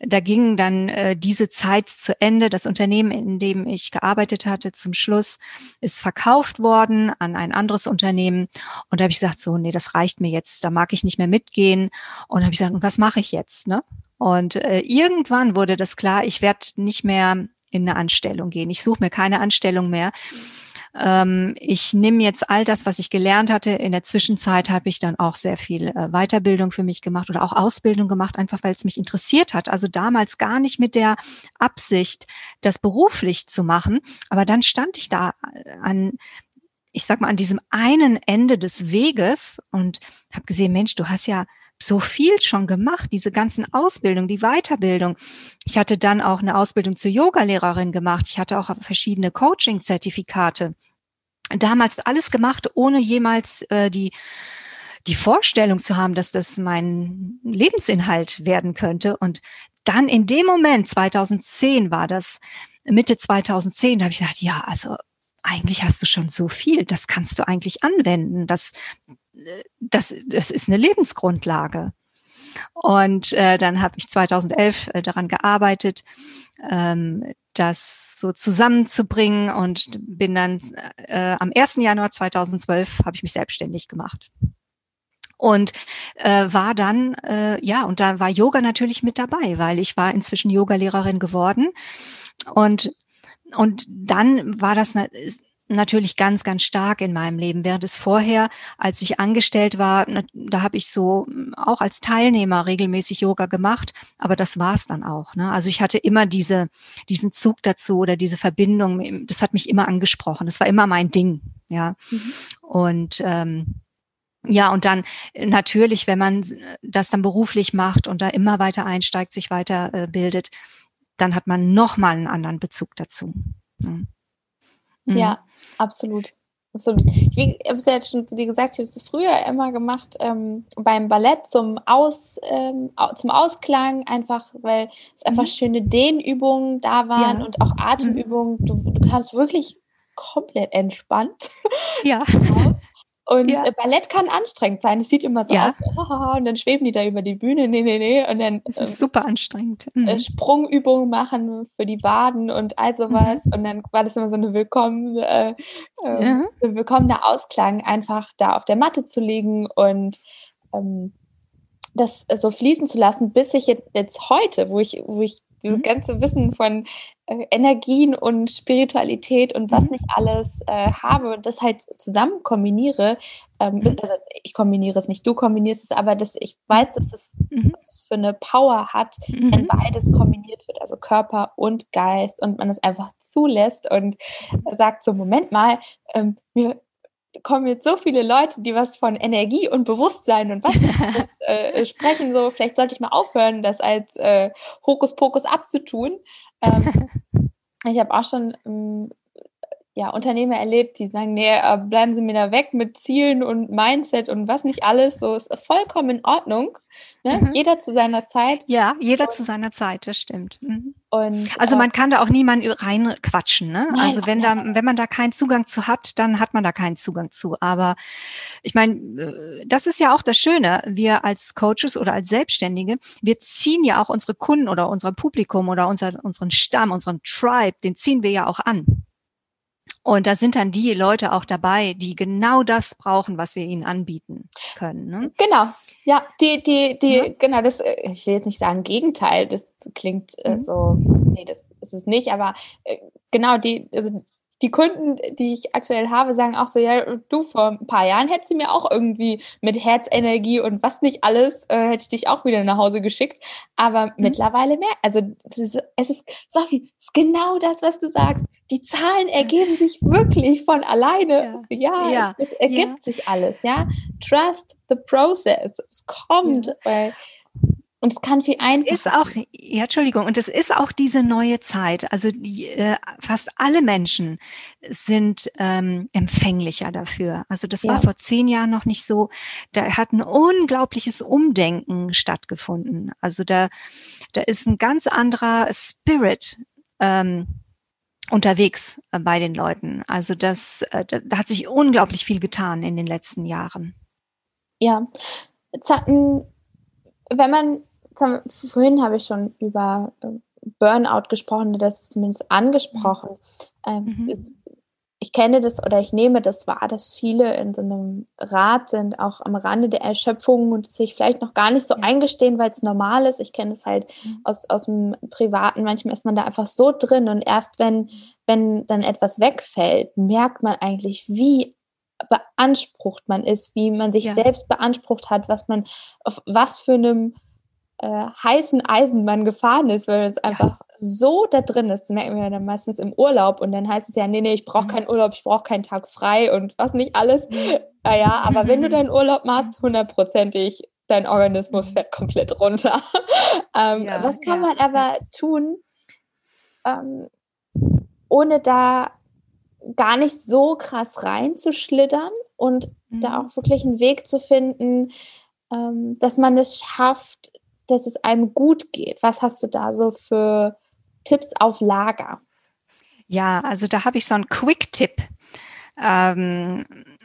da ging dann äh, diese Zeit zu Ende. Das Unternehmen, in dem ich gearbeitet hatte, zum Schluss ist verkauft worden an ein anderes Unternehmen. Und da habe ich gesagt, so, nee, das reicht mir jetzt, da mag ich nicht mehr mitgehen. Und habe ich gesagt, was mache ich jetzt? Ne? Und äh, irgendwann wurde das klar, ich werde nicht mehr in eine Anstellung gehen. Ich suche mir keine Anstellung mehr ähm, ich nehme jetzt all das, was ich gelernt hatte. In der Zwischenzeit habe ich dann auch sehr viel äh, Weiterbildung für mich gemacht oder auch Ausbildung gemacht, einfach weil es mich interessiert hat. Also damals gar nicht mit der Absicht, das beruflich zu machen. Aber dann stand ich da äh, an ich sag mal, an diesem einen Ende des Weges und habe gesehen, Mensch, du hast ja so viel schon gemacht, diese ganzen Ausbildungen, die Weiterbildung. Ich hatte dann auch eine Ausbildung zur Yogalehrerin gemacht. Ich hatte auch verschiedene Coaching-Zertifikate. Damals alles gemacht, ohne jemals äh, die die Vorstellung zu haben, dass das mein Lebensinhalt werden könnte. Und dann in dem Moment, 2010 war das, Mitte 2010, da habe ich gedacht, ja, also eigentlich hast du schon so viel, das kannst du eigentlich anwenden. Das, das, das ist eine Lebensgrundlage. Und äh, dann habe ich 2011 äh, daran gearbeitet, ähm, das so zusammenzubringen und bin dann äh, am 1. Januar 2012 habe ich mich selbstständig gemacht. Und äh, war dann, äh, ja, und da war Yoga natürlich mit dabei, weil ich war inzwischen Yogalehrerin geworden. Und, und dann war das, natürlich ganz, ganz stark in meinem Leben. Während es vorher, als ich angestellt war, da habe ich so hm, auch als Teilnehmer regelmäßig Yoga gemacht, aber das war es dann auch. Ne? Also ich hatte immer diese, diesen Zug dazu oder diese Verbindung, das hat mich immer angesprochen. Das war immer mein Ding. Ja. Mhm. Und ähm, ja, und dann natürlich, wenn man das dann beruflich macht und da immer weiter einsteigt, sich weiter äh, bildet, dann hat man nochmal einen anderen Bezug dazu. Mhm. Ja, absolut. so, wie ich habe es ja jetzt schon zu dir gesagt, ich habe es früher immer gemacht ähm, beim Ballett zum, Aus, ähm, zum Ausklang, einfach weil es einfach mhm. schöne Dehnübungen da waren ja. und auch Atemübungen. Du, du kannst wirklich komplett entspannt. Ja. Und ja. Äh, Ballett kann anstrengend sein. Es sieht immer so ja. aus, oh, und dann schweben die da über die Bühne, nee, nee, nee. Und dann das ist ähm, super anstrengend. Mhm. Äh, Sprungübungen machen für die Waden und all sowas. Mhm. Und dann war das immer so eine willkommen, äh, äh, ja. willkommener Ausklang, einfach da auf der Matte zu liegen und ähm, das so fließen zu lassen, bis ich jetzt heute, wo ich, wo ich dieses mhm. ganze Wissen von Energien und Spiritualität und was mhm. nicht alles äh, habe, das halt zusammen kombiniere. Ähm, mhm. Also ich kombiniere es nicht, du kombinierst es, aber dass ich weiß, dass es mhm. für eine Power hat, wenn mhm. beides kombiniert wird, also Körper und Geist und man es einfach zulässt und sagt so, Moment mal, ähm, mir kommen jetzt so viele Leute, die was von Energie und Bewusstsein und was äh, sprechen, so vielleicht sollte ich mal aufhören, das als äh, Hokuspokus abzutun. Ähm, ich habe auch schon ähm, ja, Unternehmer erlebt, die sagen, nee, äh, bleiben Sie mir da weg mit Zielen und Mindset und was nicht alles. So ist vollkommen in Ordnung. Ne? Mhm. Jeder zu seiner Zeit. Ja, jeder und, zu seiner Zeit, das stimmt. Mhm. Und, also man äh, kann da auch niemanden reinquatschen. Ne? Nein, also wenn da, wenn man da keinen Zugang zu hat, dann hat man da keinen Zugang zu. Aber ich meine, äh, das ist ja auch das Schöne. Wir als Coaches oder als Selbstständige, wir ziehen ja auch unsere Kunden oder unser Publikum oder unser, unseren Stamm, unseren Tribe, den ziehen wir ja auch an. Und da sind dann die Leute auch dabei, die genau das brauchen, was wir ihnen anbieten können. Ne? Genau. Ja, die, die, die, ja. genau, das, äh, ich will jetzt nicht sagen Gegenteil, das klingt äh, mhm. so, nee, das ist es nicht, aber äh, genau, die, also die Kunden, die ich aktuell habe, sagen auch so, ja, du, vor ein paar Jahren hättest du mir auch irgendwie mit Herzenergie und was nicht alles, äh, hätte ich dich auch wieder nach Hause geschickt. Aber mhm. mittlerweile mehr. Also ist, es ist, Sophie, es ist genau das, was du sagst. Die Zahlen ergeben sich wirklich von alleine. Ja, ja, ja. Es, es, ergibt ja. sich alles, ja. Trust the process. Es kommt, weil und es kann viel einfacher. Ist auch, ja, Entschuldigung, und es ist auch diese neue Zeit. Also die, äh, fast alle Menschen sind ähm, empfänglicher dafür. Also das ja. war vor zehn Jahren noch nicht so. Da hat ein unglaubliches Umdenken stattgefunden. Also da, da ist ein ganz anderer Spirit. Ähm, unterwegs äh, bei den Leuten. Also das, äh, da, da hat sich unglaublich viel getan in den letzten Jahren. Ja, wenn man haben, vorhin habe ich schon über äh, Burnout gesprochen, das ist zumindest angesprochen. Ähm, mhm. Ich kenne das oder ich nehme das wahr, dass viele in so einem Rad sind, auch am Rande der Erschöpfung und sich vielleicht noch gar nicht so ja. eingestehen, weil es normal ist. Ich kenne es halt mhm. aus, aus dem Privaten. Manchmal ist man da einfach so drin und erst wenn, wenn dann etwas wegfällt, merkt man eigentlich, wie beansprucht man ist, wie man sich ja. selbst beansprucht hat, was man auf was für einem äh, heißen Eisen man gefahren ist, weil es einfach ja. so da drin ist. Das merken wir dann meistens im Urlaub und dann heißt es ja, nee, nee, ich brauche mhm. keinen Urlaub, ich brauche keinen Tag frei und was nicht alles. Mhm. Naja, aber wenn du deinen Urlaub machst, hundertprozentig, dein Organismus mhm. fährt komplett runter. ähm, ja, was kann ja. man aber tun, ähm, ohne da gar nicht so krass reinzuschlittern und mhm. da auch wirklich einen Weg zu finden, ähm, dass man es schafft, dass es einem gut geht? Was hast du da so für Tipps auf Lager? Ja, also da habe ich so einen Quick-Tipp. Ähm,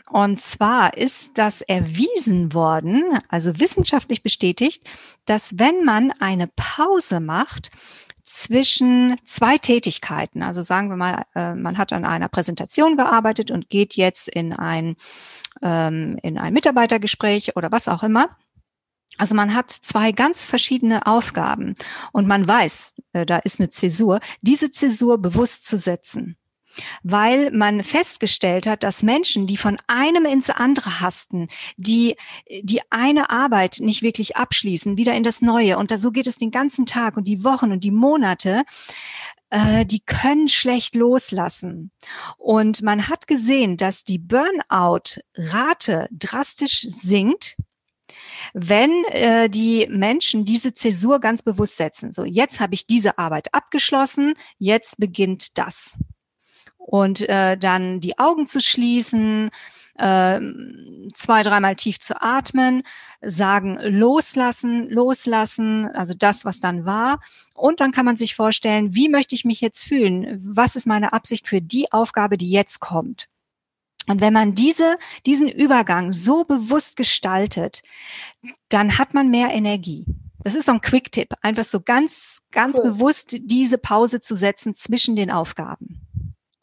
und zwar ist das erwiesen worden, also wissenschaftlich bestätigt, dass wenn man eine Pause macht zwischen zwei Tätigkeiten, also sagen wir mal, äh, man hat an einer Präsentation gearbeitet und geht jetzt in ein, ähm, in ein Mitarbeitergespräch oder was auch immer, also man hat zwei ganz verschiedene Aufgaben und man weiß, äh, da ist eine Zäsur, diese Zäsur bewusst zu setzen. Weil man festgestellt hat, dass Menschen, die von einem ins andere hasten, die die eine Arbeit nicht wirklich abschließen, wieder in das Neue und da so geht es den ganzen Tag und die Wochen und die Monate, äh, die können schlecht loslassen. Und man hat gesehen, dass die Burnout-Rate drastisch sinkt, wenn äh, die Menschen diese Zäsur ganz bewusst setzen. So, jetzt habe ich diese Arbeit abgeschlossen, jetzt beginnt das. Und äh, dann die Augen zu schließen, äh, zwei, dreimal tief zu atmen, sagen loslassen, loslassen, also das, was dann war. Und dann kann man sich vorstellen, wie möchte ich mich jetzt fühlen? Was ist meine Absicht für die Aufgabe, die jetzt kommt? Und wenn man diese, diesen Übergang so bewusst gestaltet, dann hat man mehr Energie. Das ist so ein Quick-Tipp, einfach so ganz, ganz cool. bewusst diese Pause zu setzen zwischen den Aufgaben.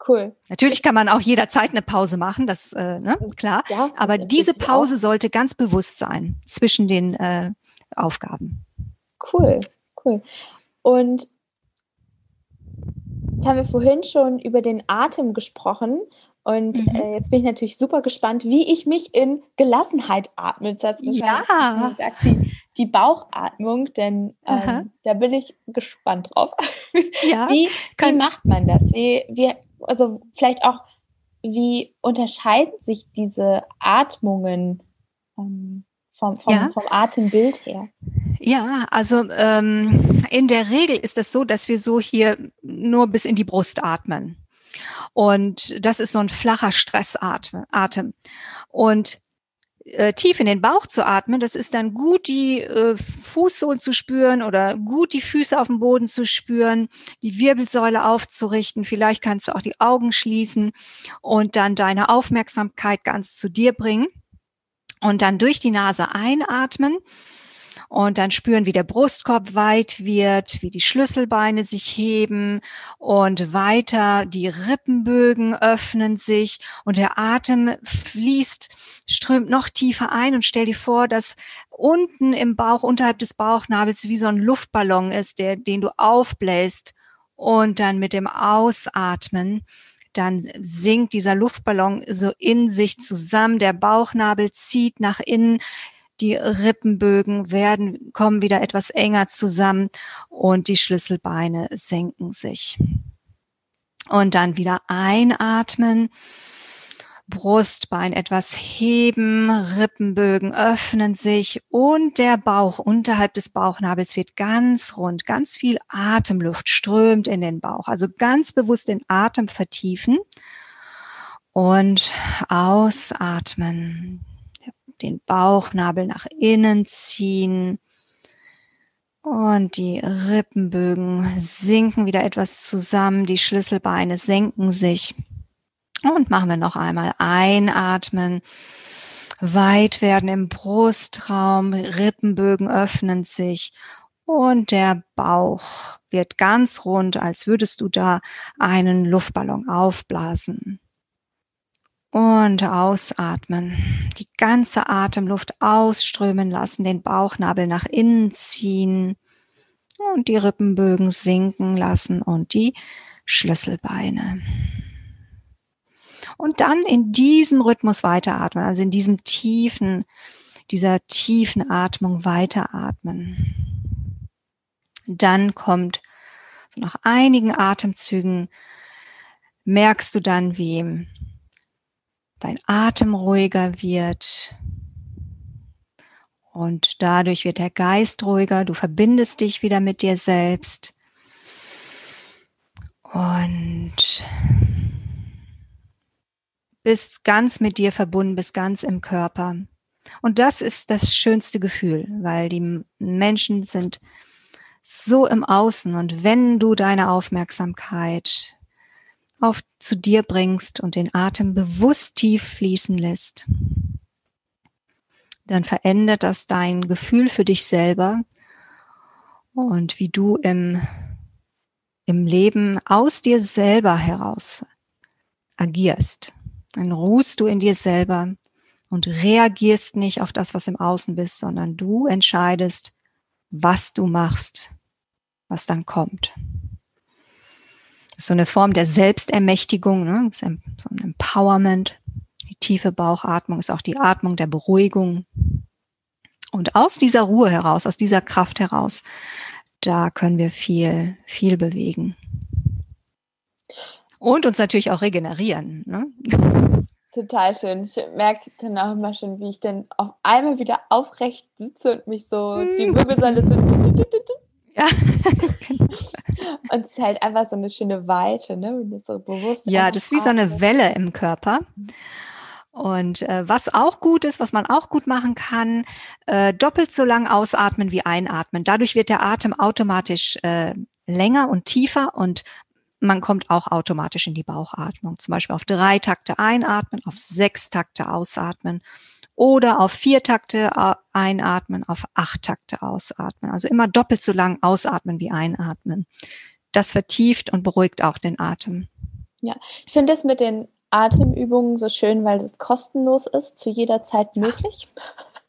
Cool. Natürlich kann man auch jederzeit eine Pause machen, das äh, ne, klar. Ja, das Aber diese Pause auch. sollte ganz bewusst sein zwischen den äh, Aufgaben. Cool, cool. Und jetzt haben wir vorhin schon über den Atem gesprochen. Und mhm. äh, jetzt bin ich natürlich super gespannt, wie ich mich in Gelassenheit atme. Das heißt, ja. gesagt, die, die Bauchatmung, denn ähm, da bin ich gespannt drauf. Ja. wie, wie macht man das? Wie, wie, also vielleicht auch, wie unterscheiden sich diese Atmungen ähm, vom, vom, ja. vom Atembild her? Ja, also ähm, in der Regel ist es das so, dass wir so hier nur bis in die Brust atmen. Und das ist so ein flacher Stressatem. Und äh, tief in den Bauch zu atmen, das ist dann gut, die äh, Fußsohlen zu spüren oder gut die Füße auf dem Boden zu spüren, die Wirbelsäule aufzurichten. Vielleicht kannst du auch die Augen schließen und dann deine Aufmerksamkeit ganz zu dir bringen und dann durch die Nase einatmen und dann spüren, wie der Brustkorb weit wird, wie die Schlüsselbeine sich heben und weiter die Rippenbögen öffnen sich und der Atem fließt, strömt noch tiefer ein. Und stell dir vor, dass unten im Bauch, unterhalb des Bauchnabels wie so ein Luftballon ist, der, den du aufbläst und dann mit dem Ausatmen dann sinkt dieser Luftballon so in sich zusammen, der Bauchnabel zieht nach innen, die Rippenbögen werden, kommen wieder etwas enger zusammen und die Schlüsselbeine senken sich. Und dann wieder einatmen. Brustbein etwas heben, Rippenbögen öffnen sich und der Bauch unterhalb des Bauchnabels wird ganz rund, ganz viel Atemluft strömt in den Bauch. Also ganz bewusst den Atem vertiefen und ausatmen den Bauchnabel nach innen ziehen. Und die Rippenbögen sinken wieder etwas zusammen, die Schlüsselbeine senken sich. Und machen wir noch einmal einatmen, weit werden im Brustraum, Rippenbögen öffnen sich und der Bauch wird ganz rund, als würdest du da einen Luftballon aufblasen und ausatmen. Die ganze Atemluft ausströmen lassen, den Bauchnabel nach innen ziehen und die Rippenbögen sinken lassen und die Schlüsselbeine. Und dann in diesem Rhythmus weiteratmen, also in diesem tiefen, dieser tiefen Atmung weiteratmen. Dann kommt so nach einigen Atemzügen merkst du dann, wie dein Atem ruhiger wird. Und dadurch wird der Geist ruhiger, du verbindest dich wieder mit dir selbst. Und bist ganz mit dir verbunden, bist ganz im Körper. Und das ist das schönste Gefühl, weil die Menschen sind so im Außen. Und wenn du deine Aufmerksamkeit auf zu dir bringst und den Atem bewusst tief fließen lässt, dann verändert das dein Gefühl für dich selber und wie du im, im Leben aus dir selber heraus agierst. Dann ruhst du in dir selber und reagierst nicht auf das, was im Außen bist, sondern du entscheidest, was du machst, was dann kommt so eine Form der Selbstermächtigung, ne? so ein Empowerment. Die tiefe Bauchatmung ist auch die Atmung der Beruhigung. Und aus dieser Ruhe heraus, aus dieser Kraft heraus, da können wir viel, viel bewegen. Und uns natürlich auch regenerieren. Ne? Total schön. Ich merke dann auch immer schon, wie ich dann auf einmal wieder aufrecht sitze und mich so die Wirbelsäule so Ja. Und es ist halt einfach so eine schöne Weite, ne? Wenn du so bewusst. Ja, das ist wie so eine Welle im Körper. Und äh, was auch gut ist, was man auch gut machen kann, äh, doppelt so lang ausatmen wie einatmen. Dadurch wird der Atem automatisch äh, länger und tiefer und man kommt auch automatisch in die Bauchatmung. Zum Beispiel auf drei Takte einatmen, auf sechs Takte ausatmen oder auf vier Takte einatmen, auf acht Takte ausatmen. Also immer doppelt so lang ausatmen wie einatmen. Das vertieft und beruhigt auch den Atem. Ja, ich finde es mit den Atemübungen so schön, weil es kostenlos ist, zu jeder Zeit möglich.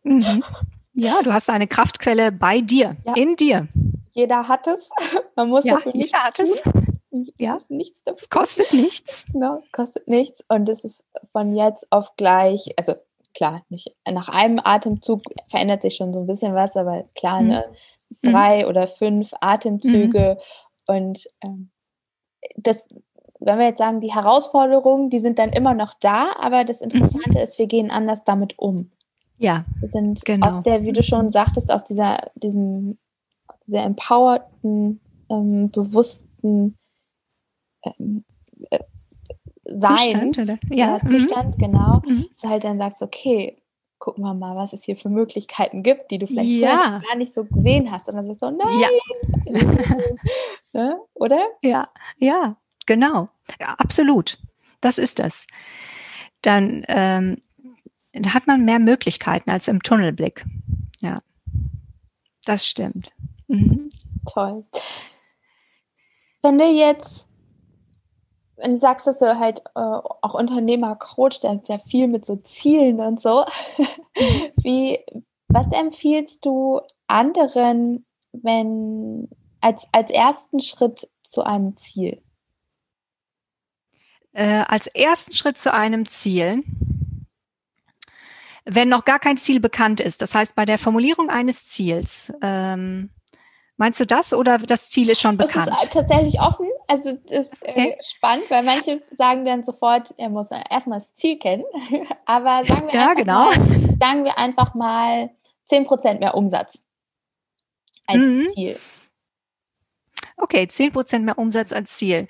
Mhm. Ja, du hast eine Kraftquelle bei dir, ja. in dir. Jeder hat es. Man muss ja, dafür nichts jeder hat tun. es. Ja, nichts dafür. Es kostet nichts. Genau, es kostet nichts. Und es ist von jetzt auf gleich, also klar, nicht nach einem Atemzug verändert sich schon so ein bisschen was, aber klar, mhm. ne, drei mhm. oder fünf Atemzüge mhm. und ähm, das, wenn wir jetzt sagen, die Herausforderungen, die sind dann immer noch da, aber das Interessante mhm. ist, wir gehen anders damit um. Ja. Wir sind genau. aus der, wie du schon sagtest, aus dieser, diesem, aus dieser empowerten, ähm, bewussten ähm, äh, sein. Zustand, ja. ja Zustand, mhm. genau. Mhm. Dass du halt dann sagst, okay, gucken wir mal, was es hier für Möglichkeiten gibt, die du vielleicht ja. gar nicht so gesehen hast. Und dann sagst du, nein, ja. ne? oder? Ja, ja, genau. Ja, absolut. Das ist das. Dann ähm, hat man mehr Möglichkeiten als im Tunnelblick. Ja, das stimmt. Mhm. Toll. Wenn du jetzt wenn du sagst, dass du halt äh, auch Unternehmer coach, dann sehr viel mit so Zielen und so. Wie, was empfiehlst du anderen, wenn als, als ersten Schritt zu einem Ziel? Äh, als ersten Schritt zu einem Ziel, wenn noch gar kein Ziel bekannt ist, das heißt bei der Formulierung eines Ziels, ähm, Meinst du das oder das Ziel ist schon bekannt? Das ist tatsächlich offen. Also das ist äh, okay. spannend, weil manche sagen dann sofort, er muss erstmal das Ziel kennen. Aber sagen wir, ja, genau. mal, sagen wir einfach mal 10% mehr Umsatz als mhm. Ziel. Okay, 10% mehr Umsatz als Ziel.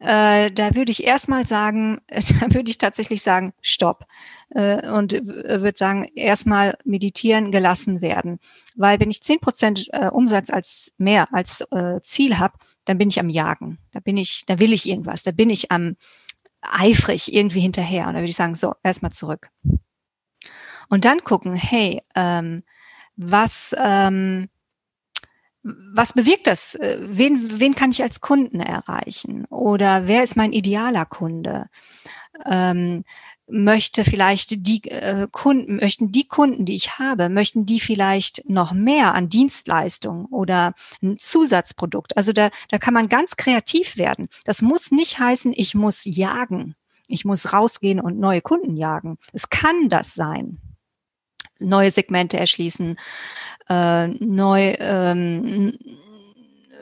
Äh, da würde ich erstmal sagen, da würde ich tatsächlich sagen, stopp. Äh, und würde sagen, erstmal meditieren, gelassen werden. Weil wenn ich zehn Prozent äh, Umsatz als mehr als äh, Ziel habe, dann bin ich am Jagen. Da bin ich, da will ich irgendwas, da bin ich am eifrig irgendwie hinterher. Und da würde ich sagen, so, erstmal zurück. Und dann gucken, hey, ähm, was, ähm, was bewirkt das? Äh, wen, wen kann ich als Kunden erreichen? Oder wer ist mein idealer Kunde? Ähm, möchte vielleicht die äh, Kunden, möchten die Kunden, die ich habe, möchten die vielleicht noch mehr an Dienstleistungen oder ein Zusatzprodukt. Also da, da kann man ganz kreativ werden. Das muss nicht heißen, ich muss jagen. Ich muss rausgehen und neue Kunden jagen. Es kann das sein. Neue Segmente erschließen, äh, neu, ähm,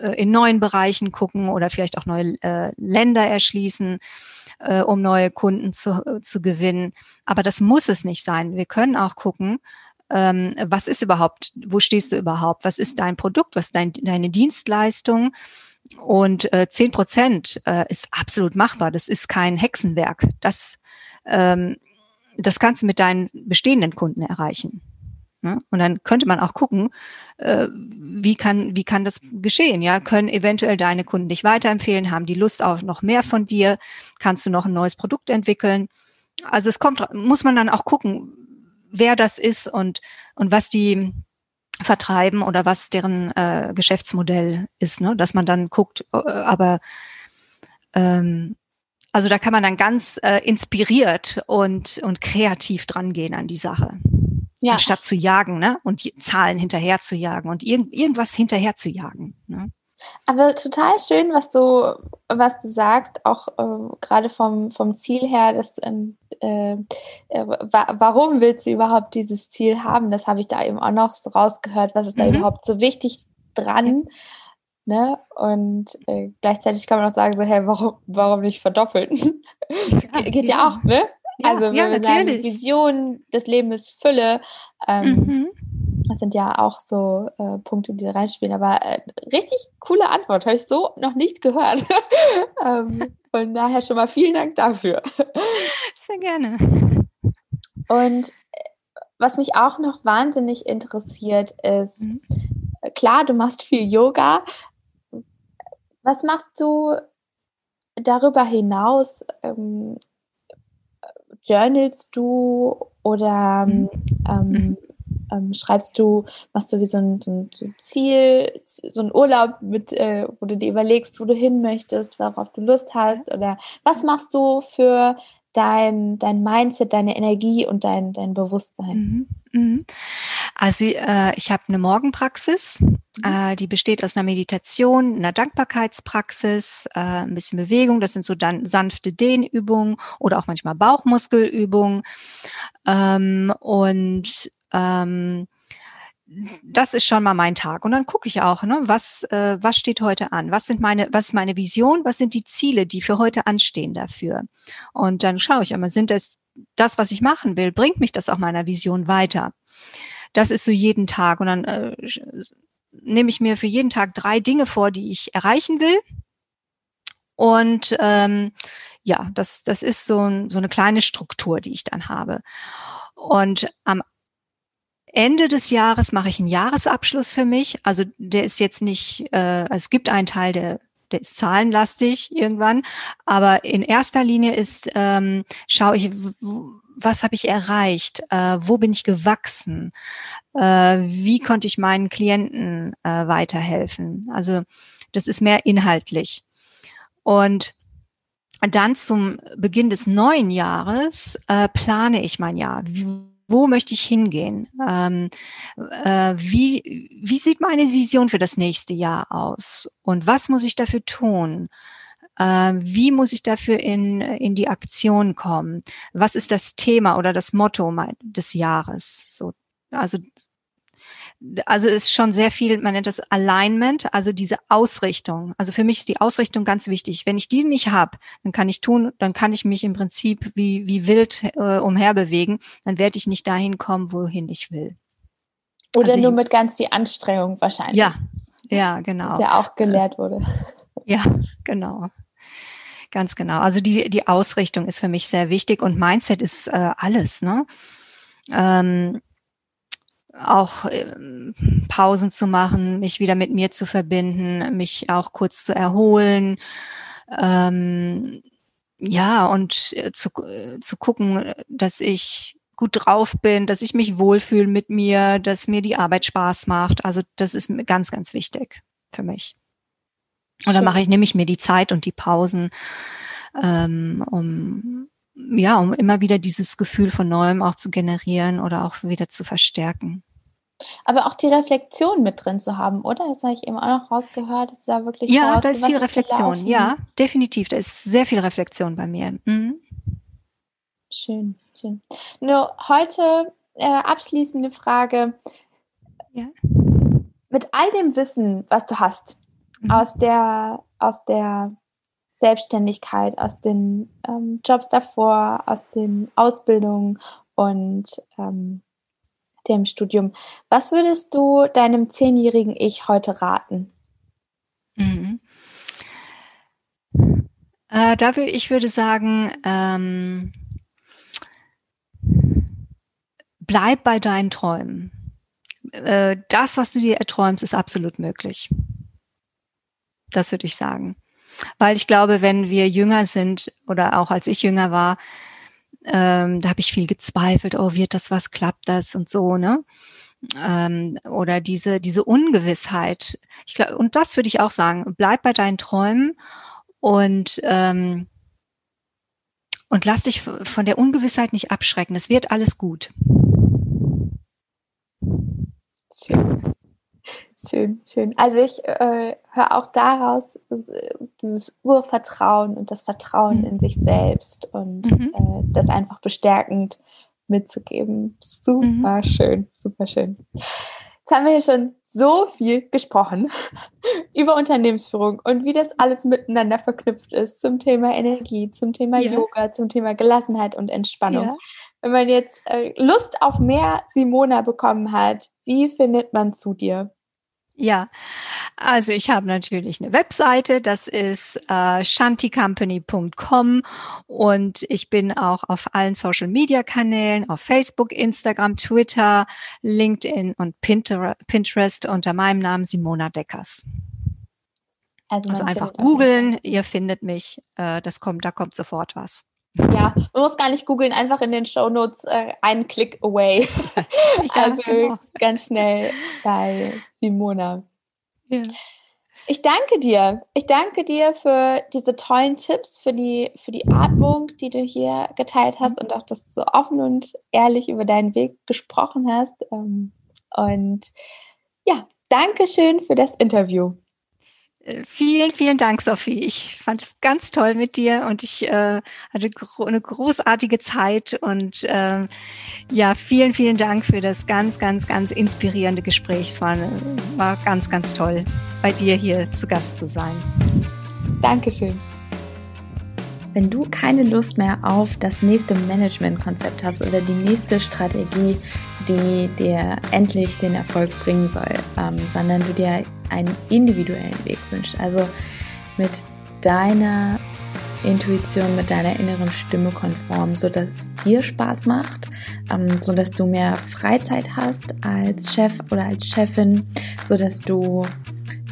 äh, in neuen Bereichen gucken oder vielleicht auch neue äh, Länder erschließen äh, um neue Kunden zu, äh, zu gewinnen. Aber das muss es nicht sein. Wir können auch gucken, ähm, was ist überhaupt, wo stehst du überhaupt, was ist dein Produkt, was ist dein, deine Dienstleistung. Und äh, 10 Prozent äh, ist absolut machbar. Das ist kein Hexenwerk. Das, ähm, das kannst du mit deinen bestehenden Kunden erreichen. Ne? Und dann könnte man auch gucken, äh, wie kann, wie kann das geschehen? Ja, können eventuell deine Kunden dich weiterempfehlen, haben die Lust auf noch mehr von dir? Kannst du noch ein neues Produkt entwickeln? Also es kommt, muss man dann auch gucken, wer das ist und, und was die vertreiben oder was deren äh, Geschäftsmodell ist, ne? dass man dann guckt, äh, aber ähm, also da kann man dann ganz äh, inspiriert und, und kreativ dran gehen an die Sache ja. anstatt zu jagen, ne? Und die Zahlen hinterher zu jagen und irgend, irgendwas hinterher zu jagen. Ne? Aber total schön, was du, was du sagst, auch äh, gerade vom, vom Ziel her, dass, ähm, äh, äh, wa warum willst du überhaupt dieses Ziel haben? Das habe ich da eben auch noch so rausgehört, was ist da mhm. überhaupt so wichtig dran? Ja. Ne? Und äh, gleichzeitig kann man auch sagen, so, hey, warum, warum nicht verdoppeln? Geht ja. ja auch, ne? Ja, also wenn ja, wir natürlich. sagen, Vision, das Leben ist Fülle. Ähm, mhm. Das sind ja auch so äh, Punkte, die da reinspielen. Aber äh, richtig coole Antwort, habe ich so noch nicht gehört. ähm, von daher schon mal vielen Dank dafür. Sehr gerne. Und äh, was mich auch noch wahnsinnig interessiert ist, mhm. klar, du machst viel Yoga. Was machst du darüber hinaus? Ähm, journalst du oder mhm. ähm, mhm ähm, schreibst du, machst du wie so ein, so ein, Ziel, so ein Urlaub, mit, äh, wo du dir überlegst, wo du hin möchtest, worauf du Lust hast oder was machst du für dein, dein Mindset, deine Energie und dein, dein Bewusstsein? Mhm, mh. Also äh, ich habe eine Morgenpraxis, mhm. äh, die besteht aus einer Meditation, einer Dankbarkeitspraxis, äh, ein bisschen Bewegung, das sind so dann sanfte Dehnübungen oder auch manchmal Bauchmuskelübungen. Ähm, und ähm, das ist schon mal mein Tag. Und dann gucke ich auch, ne, was, äh, was steht heute an? Was sind meine, was ist meine Vision? Was sind die Ziele, die für heute anstehen dafür? Und dann schaue ich immer, sind das das, was ich machen will? Bringt mich das auch meiner Vision weiter? Das ist so jeden Tag. Und dann äh, nehme ich mir für jeden Tag drei Dinge vor, die ich erreichen will. Und ähm, ja, das, das ist so, ein, so eine kleine Struktur, die ich dann habe. Und am Ende des Jahres mache ich einen Jahresabschluss für mich. Also der ist jetzt nicht, äh, es gibt einen Teil, der der ist zahlenlastig irgendwann, aber in erster Linie ist, ähm, schaue ich, was habe ich erreicht, äh, wo bin ich gewachsen, äh, wie konnte ich meinen Klienten äh, weiterhelfen. Also das ist mehr inhaltlich. Und dann zum Beginn des neuen Jahres äh, plane ich mein Jahr. Wo möchte ich hingehen? Ähm, äh, wie, wie sieht meine Vision für das nächste Jahr aus? Und was muss ich dafür tun? Äh, wie muss ich dafür in, in die Aktion kommen? Was ist das Thema oder das Motto des Jahres? So, also also ist schon sehr viel, man nennt das Alignment, also diese Ausrichtung. Also für mich ist die Ausrichtung ganz wichtig. Wenn ich die nicht habe, dann kann ich tun, dann kann ich mich im Prinzip wie, wie wild äh, umherbewegen, dann werde ich nicht dahin kommen, wohin ich will. Oder also nur ich, mit ganz viel Anstrengung wahrscheinlich. Ja, ja, genau. Ja auch gelehrt wurde. Ja, genau. Ganz genau. Also die, die Ausrichtung ist für mich sehr wichtig und Mindset ist äh, alles, ne? Ähm, auch äh, Pausen zu machen, mich wieder mit mir zu verbinden, mich auch kurz zu erholen. Ähm, ja, und äh, zu, äh, zu gucken, dass ich gut drauf bin, dass ich mich wohlfühle mit mir, dass mir die Arbeit Spaß macht. Also das ist ganz, ganz wichtig für mich. Und dann mache ich, nehme ich mir die Zeit und die Pausen, ähm, um ja, um immer wieder dieses Gefühl von Neuem auch zu generieren oder auch wieder zu verstärken. Aber auch die Reflexion mit drin zu haben, oder? Das habe ich eben auch noch rausgehört, dass da wirklich. Ja, schaust, da ist viel Reflexion. Ja, definitiv. Da ist sehr viel Reflexion bei mir. Mhm. Schön, schön. Nur heute äh, abschließende Frage. Ja. Mit all dem Wissen, was du hast, mhm. aus der, aus der Selbstständigkeit, aus den ähm, Jobs davor, aus den Ausbildungen und ähm, dem Studium. Was würdest du deinem zehnjährigen Ich heute raten? Mhm. Äh, da würde ich würde sagen, ähm, bleib bei deinen Träumen. Äh, das, was du dir erträumst, ist absolut möglich. Das würde ich sagen. Weil ich glaube, wenn wir jünger sind oder auch als ich jünger war, ähm, da habe ich viel gezweifelt, oh, wird das was, klappt das und so, ne? Ähm, oder diese, diese Ungewissheit. Ich glaube, und das würde ich auch sagen, bleib bei deinen Träumen und, ähm, und lass dich von der Ungewissheit nicht abschrecken. Es wird alles gut. Schön. Schön, schön. Also ich äh, höre auch daraus äh, dieses Urvertrauen und das Vertrauen mhm. in sich selbst und mhm. äh, das einfach bestärkend mitzugeben. Super mhm. schön, super schön. Jetzt haben wir hier schon so viel gesprochen über Unternehmensführung und wie das alles miteinander verknüpft ist zum Thema Energie, zum Thema ja. Yoga, zum Thema Gelassenheit und Entspannung. Ja. wenn man jetzt äh, Lust auf mehr Simona bekommen hat, wie findet man zu dir? Ja, also ich habe natürlich eine Webseite, das ist äh, shanticompany.com und ich bin auch auf allen Social Media Kanälen, auf Facebook, Instagram, Twitter, LinkedIn und Pinterest unter meinem Namen Simona Deckers. Also, also einfach googeln, ihr findet mich, äh, das kommt, da kommt sofort was. Ja, man muss gar nicht googeln, einfach in den Show Notes äh, einen Click away. also genau. ganz schnell bei Simona. Ja. Ich danke dir. Ich danke dir für diese tollen Tipps, für die, für die Atmung, die du hier geteilt hast und auch, dass du so offen und ehrlich über deinen Weg gesprochen hast. Ähm, und ja, danke schön für das Interview. Vielen, vielen Dank, Sophie. Ich fand es ganz toll mit dir und ich äh, hatte gro eine großartige Zeit und äh, ja, vielen, vielen Dank für das ganz, ganz, ganz inspirierende Gespräch. Es war, war ganz, ganz toll, bei dir hier zu Gast zu sein. Dankeschön. Wenn du keine Lust mehr auf das nächste Managementkonzept hast oder die nächste Strategie, die dir endlich den Erfolg bringen soll, ähm, sondern du dir einen individuellen Weg wünschst, also mit deiner Intuition, mit deiner inneren Stimme konform, so dass es dir Spaß macht, ähm, so dass du mehr Freizeit hast als Chef oder als Chefin, so dass du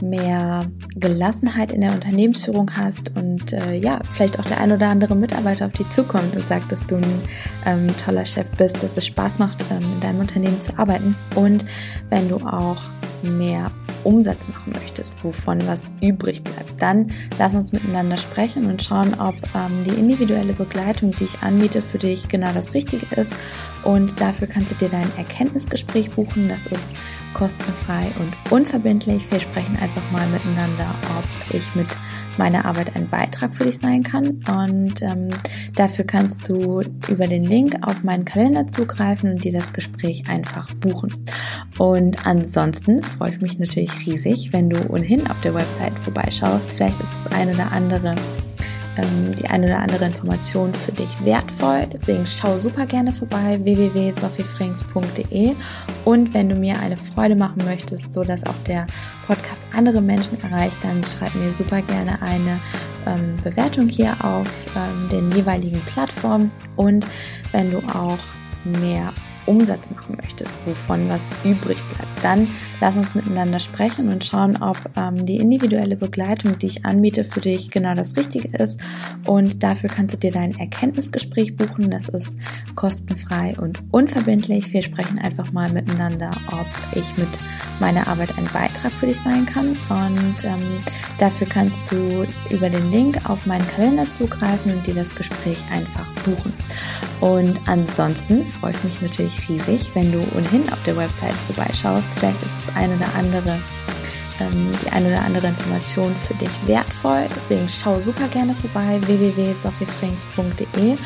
mehr Gelassenheit in der Unternehmensführung hast und äh, ja, vielleicht auch der ein oder andere Mitarbeiter auf dich zukommt und sagt, dass du ein ähm, toller Chef bist, dass es Spaß macht, ähm, in deinem Unternehmen zu arbeiten. Und wenn du auch mehr Umsatz machen möchtest, wovon was übrig bleibt, dann lass uns miteinander sprechen und schauen, ob ähm, die individuelle Begleitung, die ich anbiete, für dich genau das Richtige ist. Und dafür kannst du dir dein Erkenntnisgespräch buchen. Das ist kostenfrei und unverbindlich. Wir sprechen einfach mal miteinander, ob ich mit meiner Arbeit ein Beitrag für dich sein kann. Und ähm, dafür kannst du über den Link auf meinen Kalender zugreifen und dir das Gespräch einfach buchen. Und ansonsten freue ich mich natürlich riesig, wenn du ohnehin auf der Website vorbeischaust. Vielleicht ist das eine oder andere ähm, die eine oder andere Information für dich wertvoll. Deswegen schau super gerne vorbei www.sophiefrings.de und wenn du mir eine Freude machen möchtest, so dass auch der Podcast andere Menschen erreicht, dann schreib mir super gerne eine ähm, Bewertung hier auf ähm, den jeweiligen Plattformen und wenn du auch mehr Umsatz machen möchtest, wovon was übrig bleibt, dann lass uns miteinander sprechen und schauen, ob ähm, die individuelle Begleitung, die ich anbiete, für dich genau das Richtige ist. Und dafür kannst du dir dein Erkenntnisgespräch buchen. Das ist kostenfrei und unverbindlich. Wir sprechen einfach mal miteinander, ob ich mit meiner Arbeit ein Beitrag für dich sein kann. Und ähm, dafür kannst du über den Link auf meinen Kalender zugreifen und dir das Gespräch einfach buchen. Und ansonsten freue ich mich natürlich riesig, wenn du ohnehin auf der Website vorbeischaust. Vielleicht ist das eine oder andere, ähm, die eine oder andere Information für dich wertvoll. Deswegen schau super gerne vorbei www.sophiefrings.de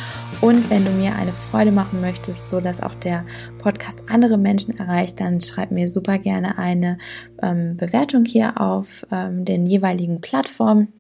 und wenn du mir eine Freude machen möchtest, so dass auch der Podcast andere Menschen erreicht, dann schreib mir super gerne eine ähm, Bewertung hier auf ähm, den jeweiligen Plattformen